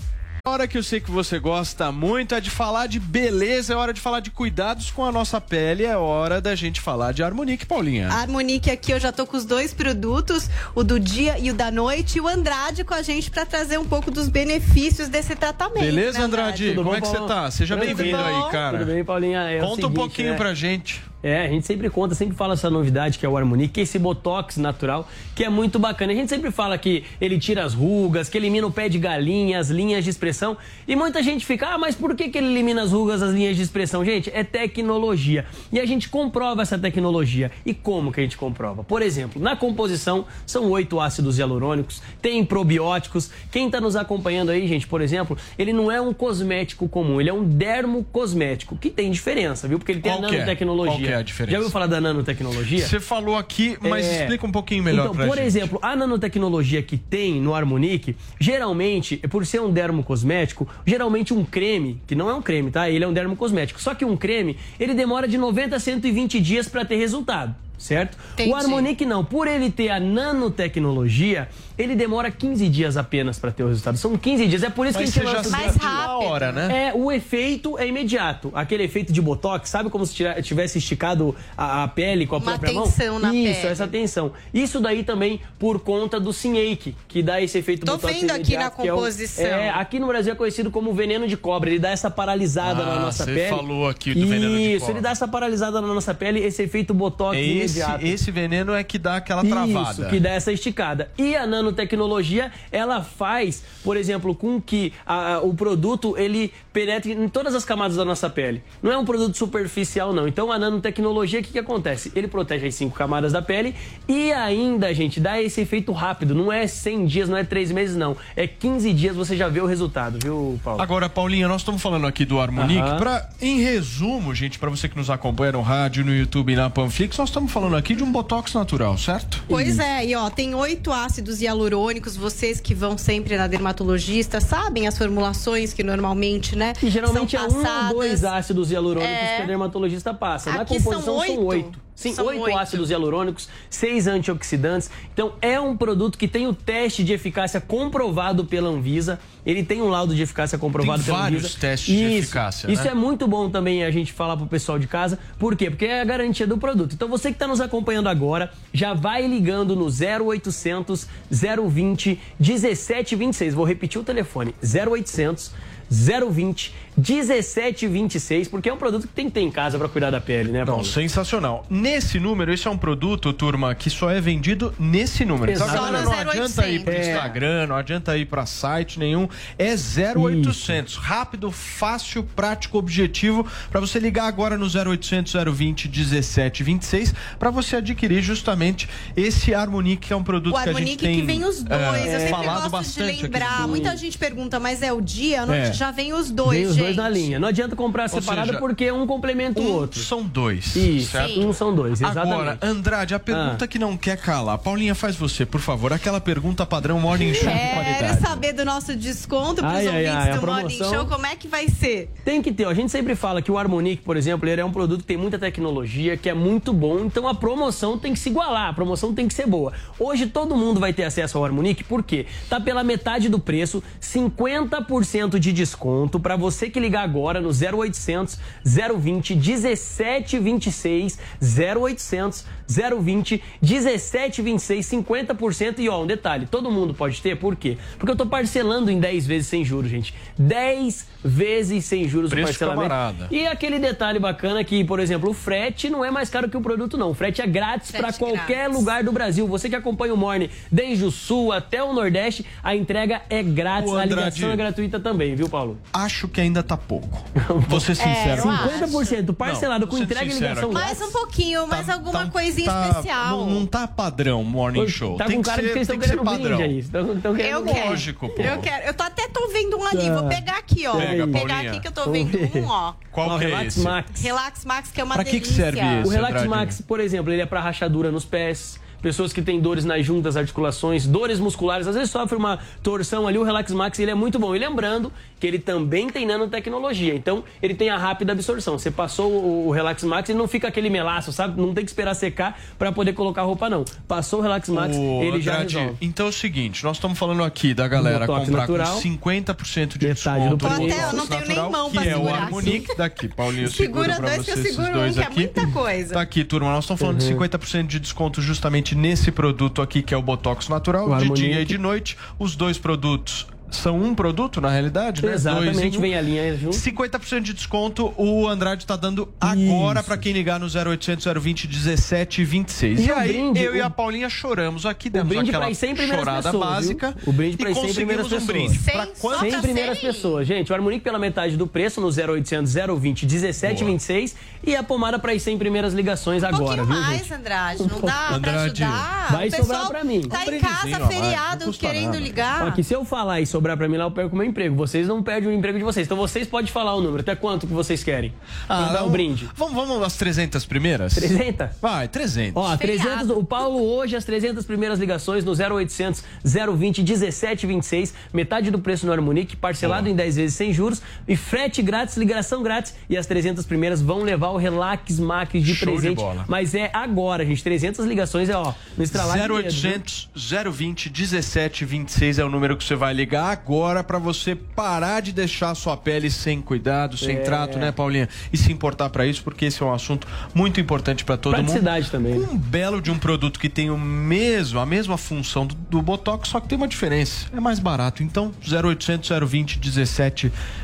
A hora que eu sei que você gosta muito é de falar de beleza, é hora de falar de cuidados com a nossa pele, é hora da gente falar de Harmonique, Paulinha. A Harmonique aqui, eu já tô com os dois produtos, o do dia e o da noite, e o Andrade com a gente pra trazer um pouco dos benefícios desse tratamento. Beleza, né, Andrade? Tudo Como bom, é que você tá? Seja bem-vindo bem? aí, cara. Tudo bem, Paulinha? É o Conta um seguinte, pouquinho né? pra gente. É, a gente sempre conta, sempre fala essa novidade que é o Harmonique, que é esse botox natural, que é muito bacana. A gente sempre fala que ele tira as rugas, que elimina o pé de galinha, as linhas de expressão. E muita gente fica, ah, mas por que, que ele elimina as rugas, as linhas de expressão? Gente, é tecnologia. E a gente comprova essa tecnologia. E como que a gente comprova? Por exemplo, na composição são oito ácidos hialurônicos, tem probióticos. Quem está nos acompanhando aí, gente, por exemplo, ele não é um cosmético comum, ele é um dermocosmético, que tem diferença, viu? Porque ele tem Qual a que é? nanotecnologia. Que é a diferença? Já ouviu falar da nanotecnologia? Você falou aqui, mas É. explica um pouquinho melhor então, pra por gente. exemplo, a nanotecnologia que tem no Harmonique, geralmente, por ser um dermocosmético, geralmente um creme, que não é um creme, tá? Ele é um dermocosmético. Só que um creme, ele demora de 90 a 120 dias para ter resultado. Certo? Entendi. O Harmonic não, por ele ter a nanotecnologia, ele demora 15 dias apenas para ter o resultado. São 15 dias, é por isso Mas que a você gente já lança Mais na rápido. hora, né? É, o efeito é imediato. Aquele efeito de botox, sabe como se tira- tivesse esticado a, a pele com a Uma própria tensão mão? na Isso, pele. essa tensão. Isso daí também por conta do Sinake, que dá esse efeito Tô botox vendo aqui na que é o- composição. É, aqui no Brasil é conhecido como veneno de cobra. Ele dá essa paralisada Ah, na nossa você pele. falou aqui do veneno de Isso, cobra. ele dá essa paralisada na nossa pele, esse efeito botox É esse, imediato. esse veneno é que dá aquela travada. Isso, que dá essa esticada. E a nanotecnologia, ela faz, por exemplo, com que a- a- o produto ele penetre em todas as camadas da nossa pele. Não é um produto superficial, não. Então a nanotecnologia, o que, que acontece? Ele protege as cinco camadas da pele e ainda, gente, dá esse efeito rápido. Não é 100 dias, não é 3 meses, não. É 15 dias você já vê o resultado, viu, Paulo? Agora, Paulinha, nós estamos falando aqui do Harmonic. Aham. Pra, em resumo, gente, para você que nos acompanha no rádio, no YouTube e na Panflix, nós estamos falando aqui de um botox natural, certo? Pois é, e ó, tem oito ácidos hialurônicos. Vocês que vão sempre na dermatologista sabem as formulações que normalmente, né? E geralmente são é um ou passadas. dois ácidos hialurônicos É. que a dermatologista passa. Na Aqui são composição são oito. oito. Sim, São oito oito. ácidos hialurônicos, seis antioxidantes. Então, é um produto que tem o teste de eficácia comprovado pela Anvisa. Ele tem um laudo de eficácia comprovado Tem pela vários Anvisa. testes de Isso. eficácia, Isso né? é muito bom também a gente falar pro pessoal de casa. Por quê? Porque é a garantia do produto. Então, você que está nos acompanhando agora, já vai ligando no 0800 020 1726. Vou repetir o telefone: 0800 020 1726, porque é um produto que tem que ter em casa para cuidar da pele, né, Não, Paulo? sensacional. Nesse número, esse é um produto, turma, que só é vendido nesse número. Tá Exato. Só não adianta ir pro 0800. Instagram, não adianta ir pra site nenhum. É 0800. Rápido, fácil, prático, objetivo. Pra você ligar agora no 0800 020 1726 pra você adquirir justamente esse Harmonic, que é um produto O que a gente Harmonique tem que vem os dois. é, eu sempre falado gosto de bastante aqui. lembrar. Muita gente pergunta, mas é o dia? Não, É. Já vem os dois, Vem os gente. Dois na linha. Não adianta comprar separado seja, porque um complementa o um outro. São dois. Isso, certo? um são dois, exatamente. Agora, Andrade, a pergunta Ah. que não quer calar. Paulinha, faz você, por favor. Aquela pergunta padrão Morning Show de Quero qualidade. saber do nosso desconto pros Ai, ai, ouvintes ai, a do Morning promoção. Show. Como é que vai ser? Tem que ter. A gente sempre fala que o Harmonic, por exemplo, ele é um produto que tem muita tecnologia, que é muito bom. Então a promoção tem que se igualar, a promoção tem que ser boa. Hoje todo mundo vai ter acesso ao Harmonic, por quê? Tá pela metade do preço, 50% de desconto para você que ligar agora no 0800 020 1726 0800 020 1726 50% e ó, um detalhe, todo mundo pode ter, por quê? Porque eu tô parcelando em 10 vezes sem juros, gente. 10 vezes sem juros Preço o parcelamento. camarada. E aquele detalhe bacana que, por exemplo, o frete não é mais caro que o produto não. O frete é grátis para qualquer lugar do Brasil. Você que acompanha o Morning desde o sul até o Nordeste, a entrega é grátis, Ô, a Andrade. ligação é gratuita também, viu, Paulo? Acho que ainda tá pouco. [laughs] Vou ser sincero. eu acho. 50% parcelado Não, com entrega e sincero ligação aqui. Mais um pouquinho, mais alguma coisinha Tá- especial. Não, não tá padrão Morning Show. tá tem com que cara ser, que tem estão que querendo padrão. brinde aí. Estão, estão querendo Eu quero. Lógico, pô. Eu quero. Eu tô até tô vendo um ali. Tá. Vou pegar aqui, ó. Pega, Vou pegar aqui que eu tô vendo um, ó. Qual Ó, que é Relax esse? Max. Relax Max, que é uma Pra que que delícia. serve esse? O Relax Andrade? Max, por exemplo, ele é para rachadura nos pés, pessoas que têm dores nas juntas, articulações, dores musculares, às vezes sofre uma torção ali, o Relax Max ele é muito bom. E lembrando que ele também tem nanotecnologia, então ele tem a rápida absorção. Você passou o, o Relax Max e não fica aquele melaço, sabe? Não tem que esperar secar para poder colocar a roupa não. Passou o Relax Max, Ô, ele já Andrade, resolve. Então é o seguinte, nós estamos falando aqui da galera Botox comprar natural. com 50% de Metade desconto do até- eu não tenho nem natural, mão pra que é o segurar Harmonic daqui. Paulinho, Segura seguro dois que eu seguro um, dois que é aqui. muita coisa. Tá aqui, turma, nós estamos falando de 50% de desconto justamente nesse produto aqui, que é o Botox natural, O de Harmonic. dia e de noite. Os dois produtos são um produto, na realidade, né? Exatamente, em um. vem a linha junto. 50% de desconto o Andrade tá dando agora pra quem ligar no 0800 020 17 26. E, E o aí, brinde, eu e o- a Paulinha choramos aqui, O demos brinde aquela para 100 primeiras chorada pessoas, básica. viu? O brinde para e 100 primeiras conseguimos um pessoas. Cem quantas? só 100 primeiras pessoas. Gente, o Harmonic pela metade do preço no 0800 020 1726 e a pomada para as 100 primeiras ligações Um agora, viu, mais, gente? Andrade. Não dá Andrade, pra ajudar? vai o pessoal sobrar pra mim. Tá Um em casa, feriado, querendo nada. ligar. Ó, que se eu falar e sobrar pra mim lá, eu perco o meu emprego. Vocês não perdem o emprego de vocês. Então vocês podem falar o número. Até quanto que vocês querem? Ah, dar o vamos- brinde. Vamos, vamos às 300 primeiras? 300? Vai, 300. Ó, 300, o Paulo hoje, as 300 primeiras ligações no 0800 020 1726, metade do preço no Harmonique, parcelado em 10 vezes sem juros e frete grátis, ligação grátis. E as 300 primeiras vão levar o Relax Max de Show de presente. bola. Mas é agora, gente. 300 ligações é, ó, no estralar de dedo, viu? 0800 020 1726 é o número que você vai ligar agora pra você parar de deixar a sua pele sem cuidado, sem É. trato, né, Paulinha? E se importar pra isso, porque esse é um assunto muito importante pra todo mundo. Praticidade também. né? Um belo de um produto que tem o mesmo, a mesma função do, do Botox, só que tem uma diferença. É mais barato. Então, 0800 020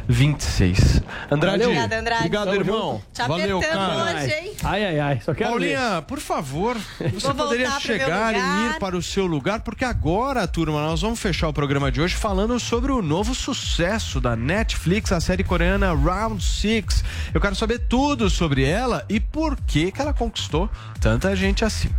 1726. Andrade. Valeu. Obrigado, Andrade. Obrigado, Tamo irmão. junto. Te Valeu, apertando cara. hoje, hein? Ai, ai, ai. Só quero Paulinha, ver. por favor, [laughs] você Vou poderia chegar e ir para o seu lugar, porque agora, turma, nós vamos fechar o programa de hoje falando sobre o novo sucesso da Netflix, a série coreana Round Six. Eu quero saber tudo sobre ela e por que, que ela conquistou tanta gente assim.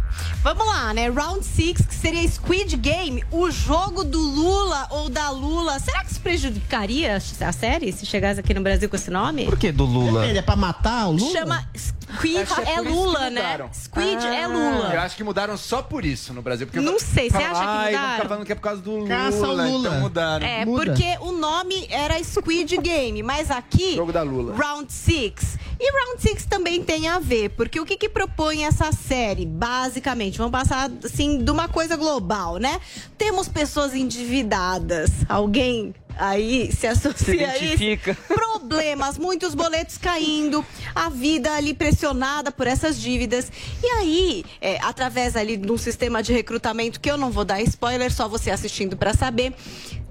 Vamos lá, né? Round 6, que seria Squid Game, o jogo do Lula ou da Lula. Será que isso prejudicaria a série se chegasse aqui no Brasil com esse nome? Por que do Lula? Depende, é pra matar o Lula? Chama Squid é, isso Lula, né? Squid é Eu Lula. acho que mudaram só por isso no Brasil. Porque Não sei, você acha que Ai, mudaram? ficar falando que é por causa do Lula. Caça o Lula. Então mudaram. É, porque o nome era Squid Game, mas aqui. Jogo da Lula. Round 6. E Round 6 também tem a ver, porque o que, que propõe essa série, basicamente? Vamos passar, assim, de uma coisa global, né? Temos pessoas endividadas. Alguém aí se associa a isso? [laughs] Problemas, muitos boletos caindo, a vida ali pressionada por essas dívidas. E aí, é, através ali de um sistema de recrutamento, que eu não vou dar spoiler, só você assistindo pra saber,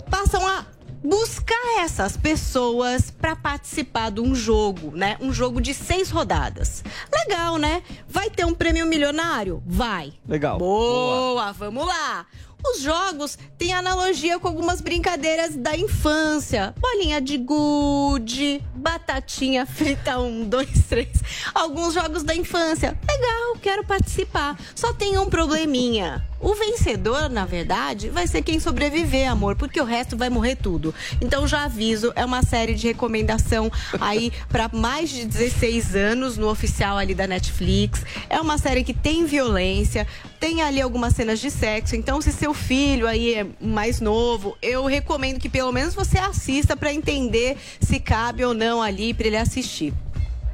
passam a buscar essas pessoas para participar de um jogo, né? Um jogo de seis rodadas. Legal, né? Vai ter um prêmio milionário? Vai. Legal. Boa, vamos lá. Os jogos têm analogia com algumas brincadeiras da infância. Bolinha de gude, batatinha frita, um, dois, três. Alguns jogos da infância. Legal, quero participar. Só tem um probleminha. O vencedor, na verdade, vai ser quem sobreviver, amor, porque o resto vai morrer tudo. Então já aviso, é uma série de recomendação aí para mais de 16 anos no oficial ali da Netflix. É uma série que tem violência, tem ali algumas cenas de sexo. Então, se seu filho aí é mais novo, eu recomendo que pelo menos você assista para entender se cabe ou não ali para ele assistir.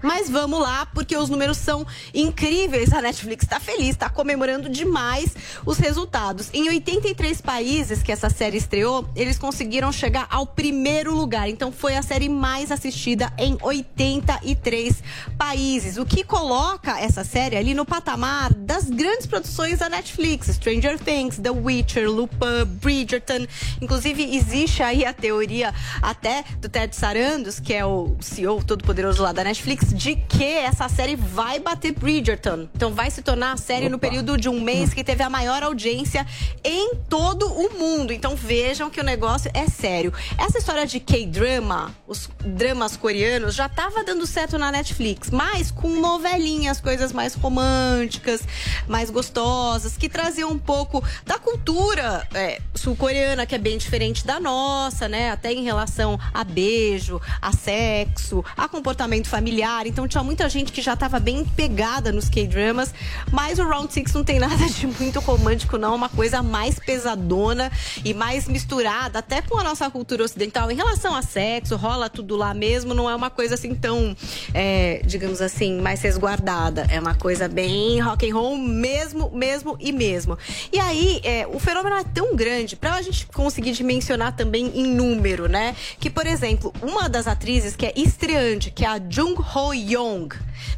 Mas vamos lá, porque os números são incríveis. A Netflix está feliz, está comemorando demais os resultados. Em 83 países que essa série estreou, eles conseguiram chegar ao primeiro lugar. Então foi a série mais assistida em 83 países, o que coloca essa série ali no patamar das grandes produções da Netflix, Stranger Things, The Witcher, Lupin, Bridgerton. Inclusive existe aí a teoria até do Ted Sarandos, que é o CEO todo poderoso lá da Netflix, de que essa série vai bater Bridgerton. Então vai se tornar a série no período de um mês que teve a maior audiência em todo o mundo. Então vejam que o negócio é sério. Essa história de K-drama, os dramas coreanos, já tava dando certo na Netflix, mas com novelinhas, coisas mais românticas, mais gostosas, que traziam um pouco da cultura é, sul-coreana, que é bem diferente da nossa, né? Até em relação a beijo, a sexo, a comportamento familiar. Então tinha muita gente que já tava bem pegada nos K-dramas, mas o Round Six não tem [laughs] nada de muito romântico, não. É uma coisa mais pesadona e mais misturada, até com a nossa cultura ocidental. Em relação a sexo, rola tudo lá mesmo, não é uma coisa assim tão, é, digamos assim, mais resguardada. É uma coisa bem rock and roll mesmo, mesmo e mesmo. E aí, é, o fenômeno é tão grande, pra gente conseguir dimensionar também em número, né? Que, por exemplo, uma das atrizes que é estreante, que é a Jung Ho Young,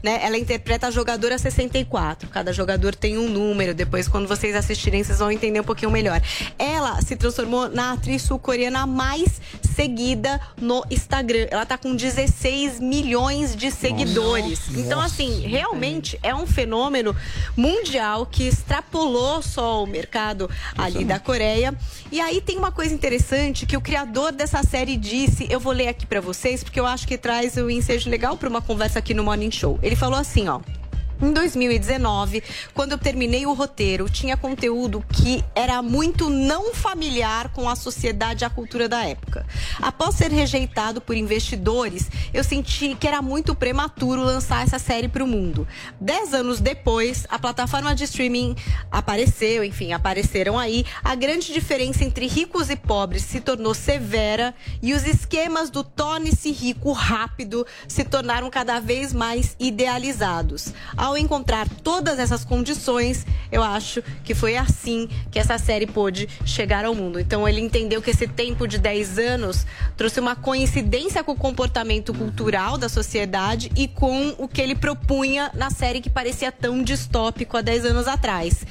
né? Ela interpreta a jogadora 64. Cada jogador tem um número. Depois, quando vocês assistirem, vocês vão entender um pouquinho melhor. Ela se transformou na atriz sul-coreana mais seguida no Instagram. Ela tá com 16 milhões de seguidores. Então, assim, realmente é um fenômeno mundial que extrapolou só o mercado ali da Coreia. E aí tem uma coisa interessante que o criador dessa série disse, eu vou ler aqui pra vocês, porque eu acho que traz o ensejo legal pra uma conversa aqui no Morning Show. Ele falou assim, ó. Em 2019, quando eu terminei o roteiro, tinha conteúdo que era muito não familiar com a sociedade e a cultura da época. Após ser rejeitado por investidores, eu senti que era muito prematuro lançar essa série para o mundo. Dez anos depois, a plataforma de streaming apareceu, enfim, apareceram aí. A grande diferença entre ricos e pobres se tornou severa e os esquemas do torne-se rico rápido se tornaram cada vez mais idealizados. Ao encontrar todas essas condições, eu acho que foi assim que essa série pôde chegar ao mundo. Então ele entendeu que esse tempo de 10 anos trouxe uma coincidência com o comportamento cultural da sociedade e com o que ele propunha na série que parecia tão distópico há 10 anos atrás.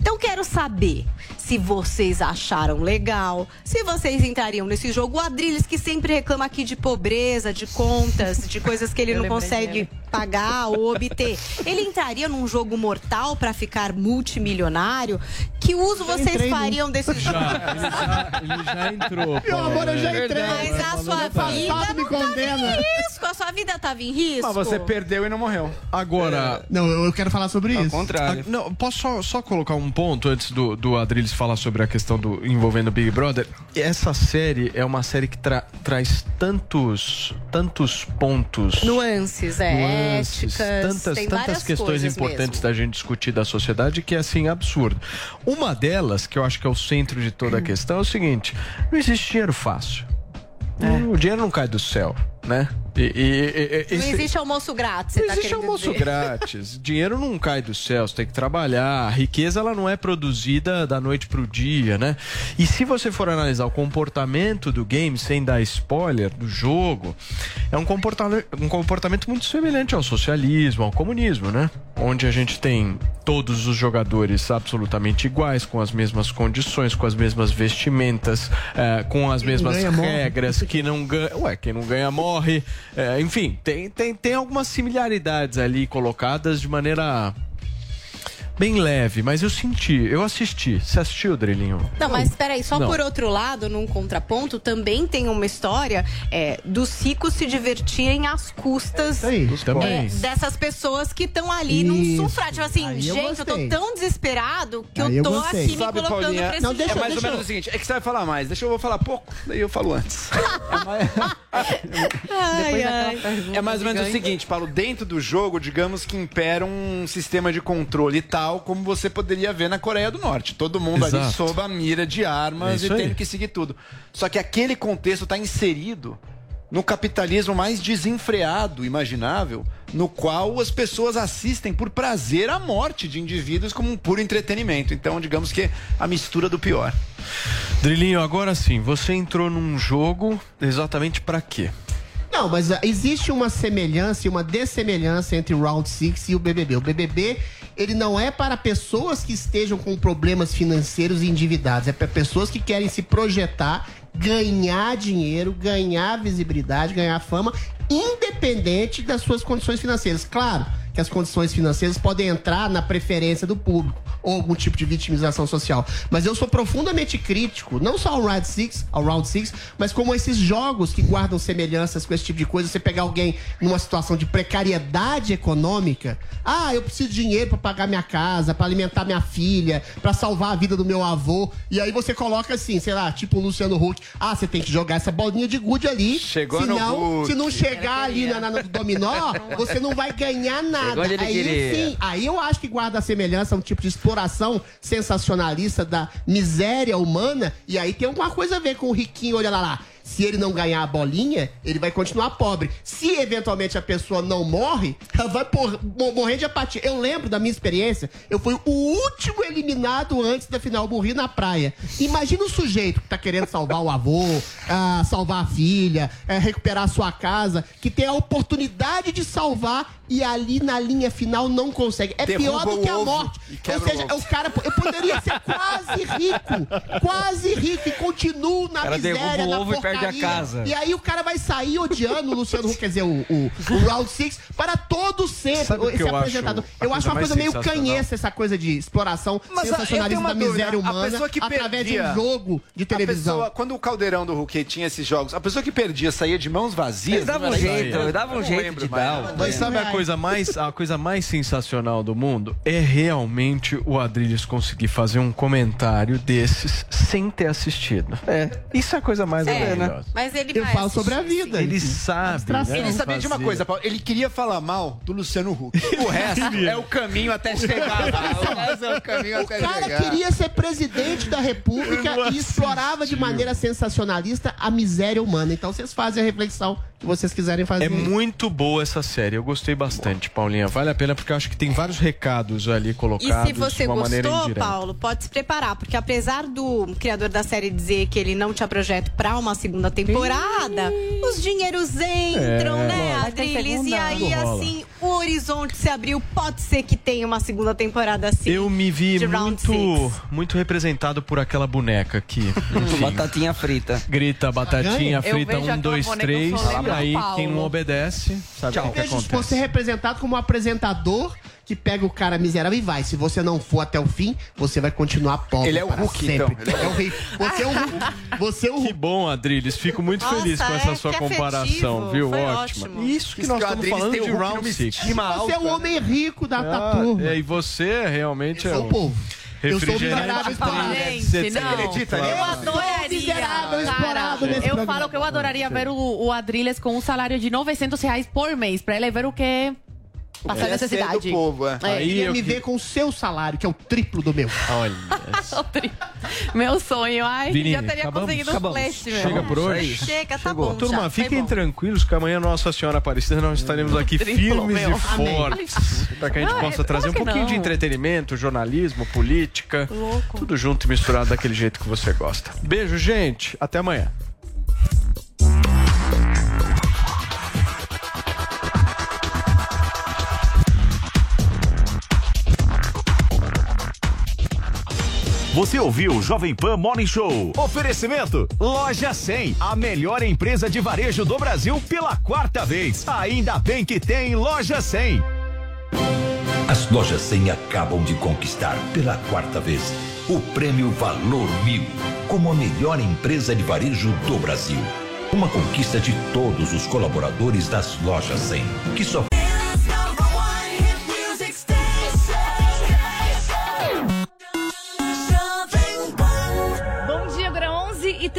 Então quero saber se vocês acharam legal, se vocês entrariam nesse jogo. O Adrilles que sempre reclama aqui de pobreza, de contas, de coisas que ele Eu não consegue. Pagar ou obter. Ele entraria num jogo mortal pra ficar multimilionário? Que uso vocês entrei fariam desse [laughs] jogo? ele já, ele já entrou. Meu amor, eu já entrei. Mas a sua vida não tava em risco. A sua vida tava em risco. Mas você perdeu e não morreu. Agora. Não, eu quero falar sobre isso. Ah, Não, posso só, só colocar um ponto antes do, do Adriles falar sobre a questão do envolvendo o Big Brother? Essa série é uma série que tra- traz tantos tantos pontos. Nuances, é, nuances, tantas, tem tantas várias questões coisas importantes mesmo. da gente discutir da sociedade que é assim absurdo. Uma delas, que eu acho que é o centro de toda a questão, é o seguinte: não existe dinheiro fácil. O dinheiro não cai do céu, né? E, e- e- Não esse- existe almoço grátis, você não tá existe almoço dizer. grátis. [laughs] Dinheiro não cai do céu, você tem que trabalhar. A riqueza ela não é produzida da noite pro dia, né? E se você for analisar o comportamento do game, sem dar spoiler do jogo, é um comportamento, um comportamento muito semelhante ao socialismo, ao comunismo, né? Onde a gente tem todos os jogadores absolutamente iguais, com as mesmas condições, com as mesmas vestimentas, eh, com as mesmas ganha, morre. regras, que não ganha. Ué, quem não ganha morre. É, enfim, tem, tem, tem algumas similaridades ali colocadas de maneira bem leve, mas eu senti, eu assisti. Você assistiu, Drilinho? Não, mas espera aí, só Não. por outro lado, num contraponto, também tem uma história é, dos ricos se divertirem às custas Também. é, dessas pessoas que estão ali num Isso. sufrágio. Tipo assim, Aí eu gente, eu tô gostei. tão desesperado que Aí eu tô aqui me Sabe, colocando Paulinha, pra esse é jogo. mais ou menos o seguinte, é que você vai falar mais, deixa eu vou falar pouco, daí eu falo antes. [laughs] Ai, ai. É mais ou menos o seguinte, Paulo, dentro do jogo, digamos que impera um sistema de controle tal como você poderia ver na Coreia do Norte. Todo mundo ali Exato. sob a mira de É armas isso e aí. tendo que seguir tudo. Só que aquele contexto está inserido no capitalismo mais desenfreado imaginável, no qual as pessoas assistem por prazer à morte de indivíduos como um puro entretenimento. Então, digamos que a mistura do pior. Drilinho, agora sim, você entrou num jogo exatamente pra quê? Não, mas existe uma semelhança e uma dessemelhança entre o Round 6 e o BBB. O BBB, ele não é para pessoas que estejam com problemas financeiros e endividados. É para pessoas que querem se projetar, ganhar dinheiro, ganhar visibilidade, ganhar fama, independente das suas condições financeiras. Claro que as condições financeiras podem entrar na preferência do público ou algum tipo de vitimização social. Mas eu sou profundamente crítico, não só ao Round 6, ao Round 6, mas como esses jogos que guardam semelhanças com esse tipo de coisa. Você pegar alguém numa situação de precariedade econômica, ah, eu preciso de dinheiro para pagar minha casa, para alimentar minha filha, para salvar a vida do meu avô, e aí você coloca assim, sei lá, tipo o Luciano Huck, ah, você tem que jogar essa bolinha de gude ali, Chegou no senão, Huck. se não chegar ali na, na- no dominó, [laughs] você não vai ganhar nada. Onde ele Aí queria. sim, Aí eu acho que guarda a semelhança, um tipo de exploração sensacionalista da miséria humana. E aí tem alguma coisa a ver com o riquinho, olha lá lá. Se ele não ganhar a bolinha, ele vai continuar pobre. Se eventualmente a pessoa não morre, ela vai por- mo- morrer de apatia. Eu lembro da minha experiência, eu fui o último eliminado antes da final, morri na praia. Imagina o sujeito que tá querendo salvar o avô, [laughs] ah, salvar a filha, eh, recuperar a sua casa, que tem a oportunidade de salvar e ali na linha final não consegue. É Derruba pior do que a morte. Ou seja, o o cara, eu poderia ser quase rico, quase rico e continuo na cara miséria, na ovo e perde a porcaria. casa. E aí o cara vai sair odiando o Luciano Huck, quer dizer, o, o, o Round Six para todo sempre. Sabe esse eu acho apresentador. a eu acho uma coisa meio canhessa essa coisa de exploração Mas, ah, sensacionalismo da miséria dúvida. Humana pessoa que através de um jogo de A televisão. pessoa, quando o caldeirão do Hulk tinha esses jogos, a pessoa que perdia saía de mãos vazias. Eles davam um jeito, davam um jeito de dar. Mas sabe a coisa coisa mais, a coisa mais sensacional do mundo é realmente o Adrilles conseguir fazer um comentário desses sem ter assistido. É, isso é a coisa mais É, maravilhosa. Mas ele Eu falo sobre a vida. Ele sabe. né, Ele sabia de uma coisa, Paulo. Ele queria falar mal do Luciano Huck. [laughs] O resto é o caminho até chegar lá. [laughs] O resto é o caminho O até cara chegar. queria ser presidente da República e explorava de maneira sensacionalista a miséria humana. Então vocês fazem a reflexão que vocês quiserem fazer. É muito boa essa série, eu gostei bastante, Paulinha. Vale a pena porque eu acho que tem vários recados ali E colocados se você de uma maneira gostou. Paulo, pode se preparar, porque apesar do criador da série dizer que ele não tinha projeto pra uma segunda temporada, os dinheiros entram, É, né. Adriles? E aí, assim, o horizonte se abriu. Pode ser que tenha uma segunda temporada assim. Eu me vi muito, muito representado por aquela boneca que [laughs] enfim, Batatinha frita. grita batatinha frita, um, dois, três, e aí quem não obedece, sabe o que acontece. você representado como um apresentador que pega o cara miserável e vai. Se você não for até o fim, você vai continuar pobre. Ele é o para Hulk, sempre. então. É o rei. Você é o Hulk. Você é o Que bom, Adriles. Fico muito Nossa, feliz com é, essa sua que comparação, afetivo. viu? Foi Ótima. ótimo. Isso que Isso nós que estamos falando de Hulk Round numa 6. estima Você é o homem rico da, da Ah, turma. é, e você realmente é sou um o povo. Eu sou miserável explorado. Gente, Você não. acredita Eu adoraria. miserável explorado nesse eu programa. falo que eu adoraria ver o, o Adriles com um salário de 900 reais por mês, pra ele ver o que passar é necessidade. do povo, é. É. Aí Queria me ver com o seu salário, que é o triplo do meu. Olha. [laughs] Meu sonho, ai, Vini, já teria acabamos? conseguido Acabamos. um flash, meu. Chega por hoje? Chega, tá Chegou. bom. Turma, já, fiquem bom. tranquilos que amanhã Nossa Senhora Aparecida nós estaremos [laughs] aqui Triplo, firmes meu. e fortes [laughs] para que a gente Não, possa é- trazer um que pouquinho de não. entretenimento, jornalismo, política, Louco. tudo junto e misturado daquele jeito que você gosta. Beijo, gente. Até amanhã. Você ouviu o Jovem Pan Morning Show. Oferecimento: Loja 100, a melhor empresa de varejo do Brasil pela quarta vez. Ainda bem que tem Loja 100. As lojas 100 acabam de conquistar pela quarta vez o prêmio Valor Mil como a melhor empresa de varejo do Brasil. Uma conquista de todos os colaboradores das lojas 100, que só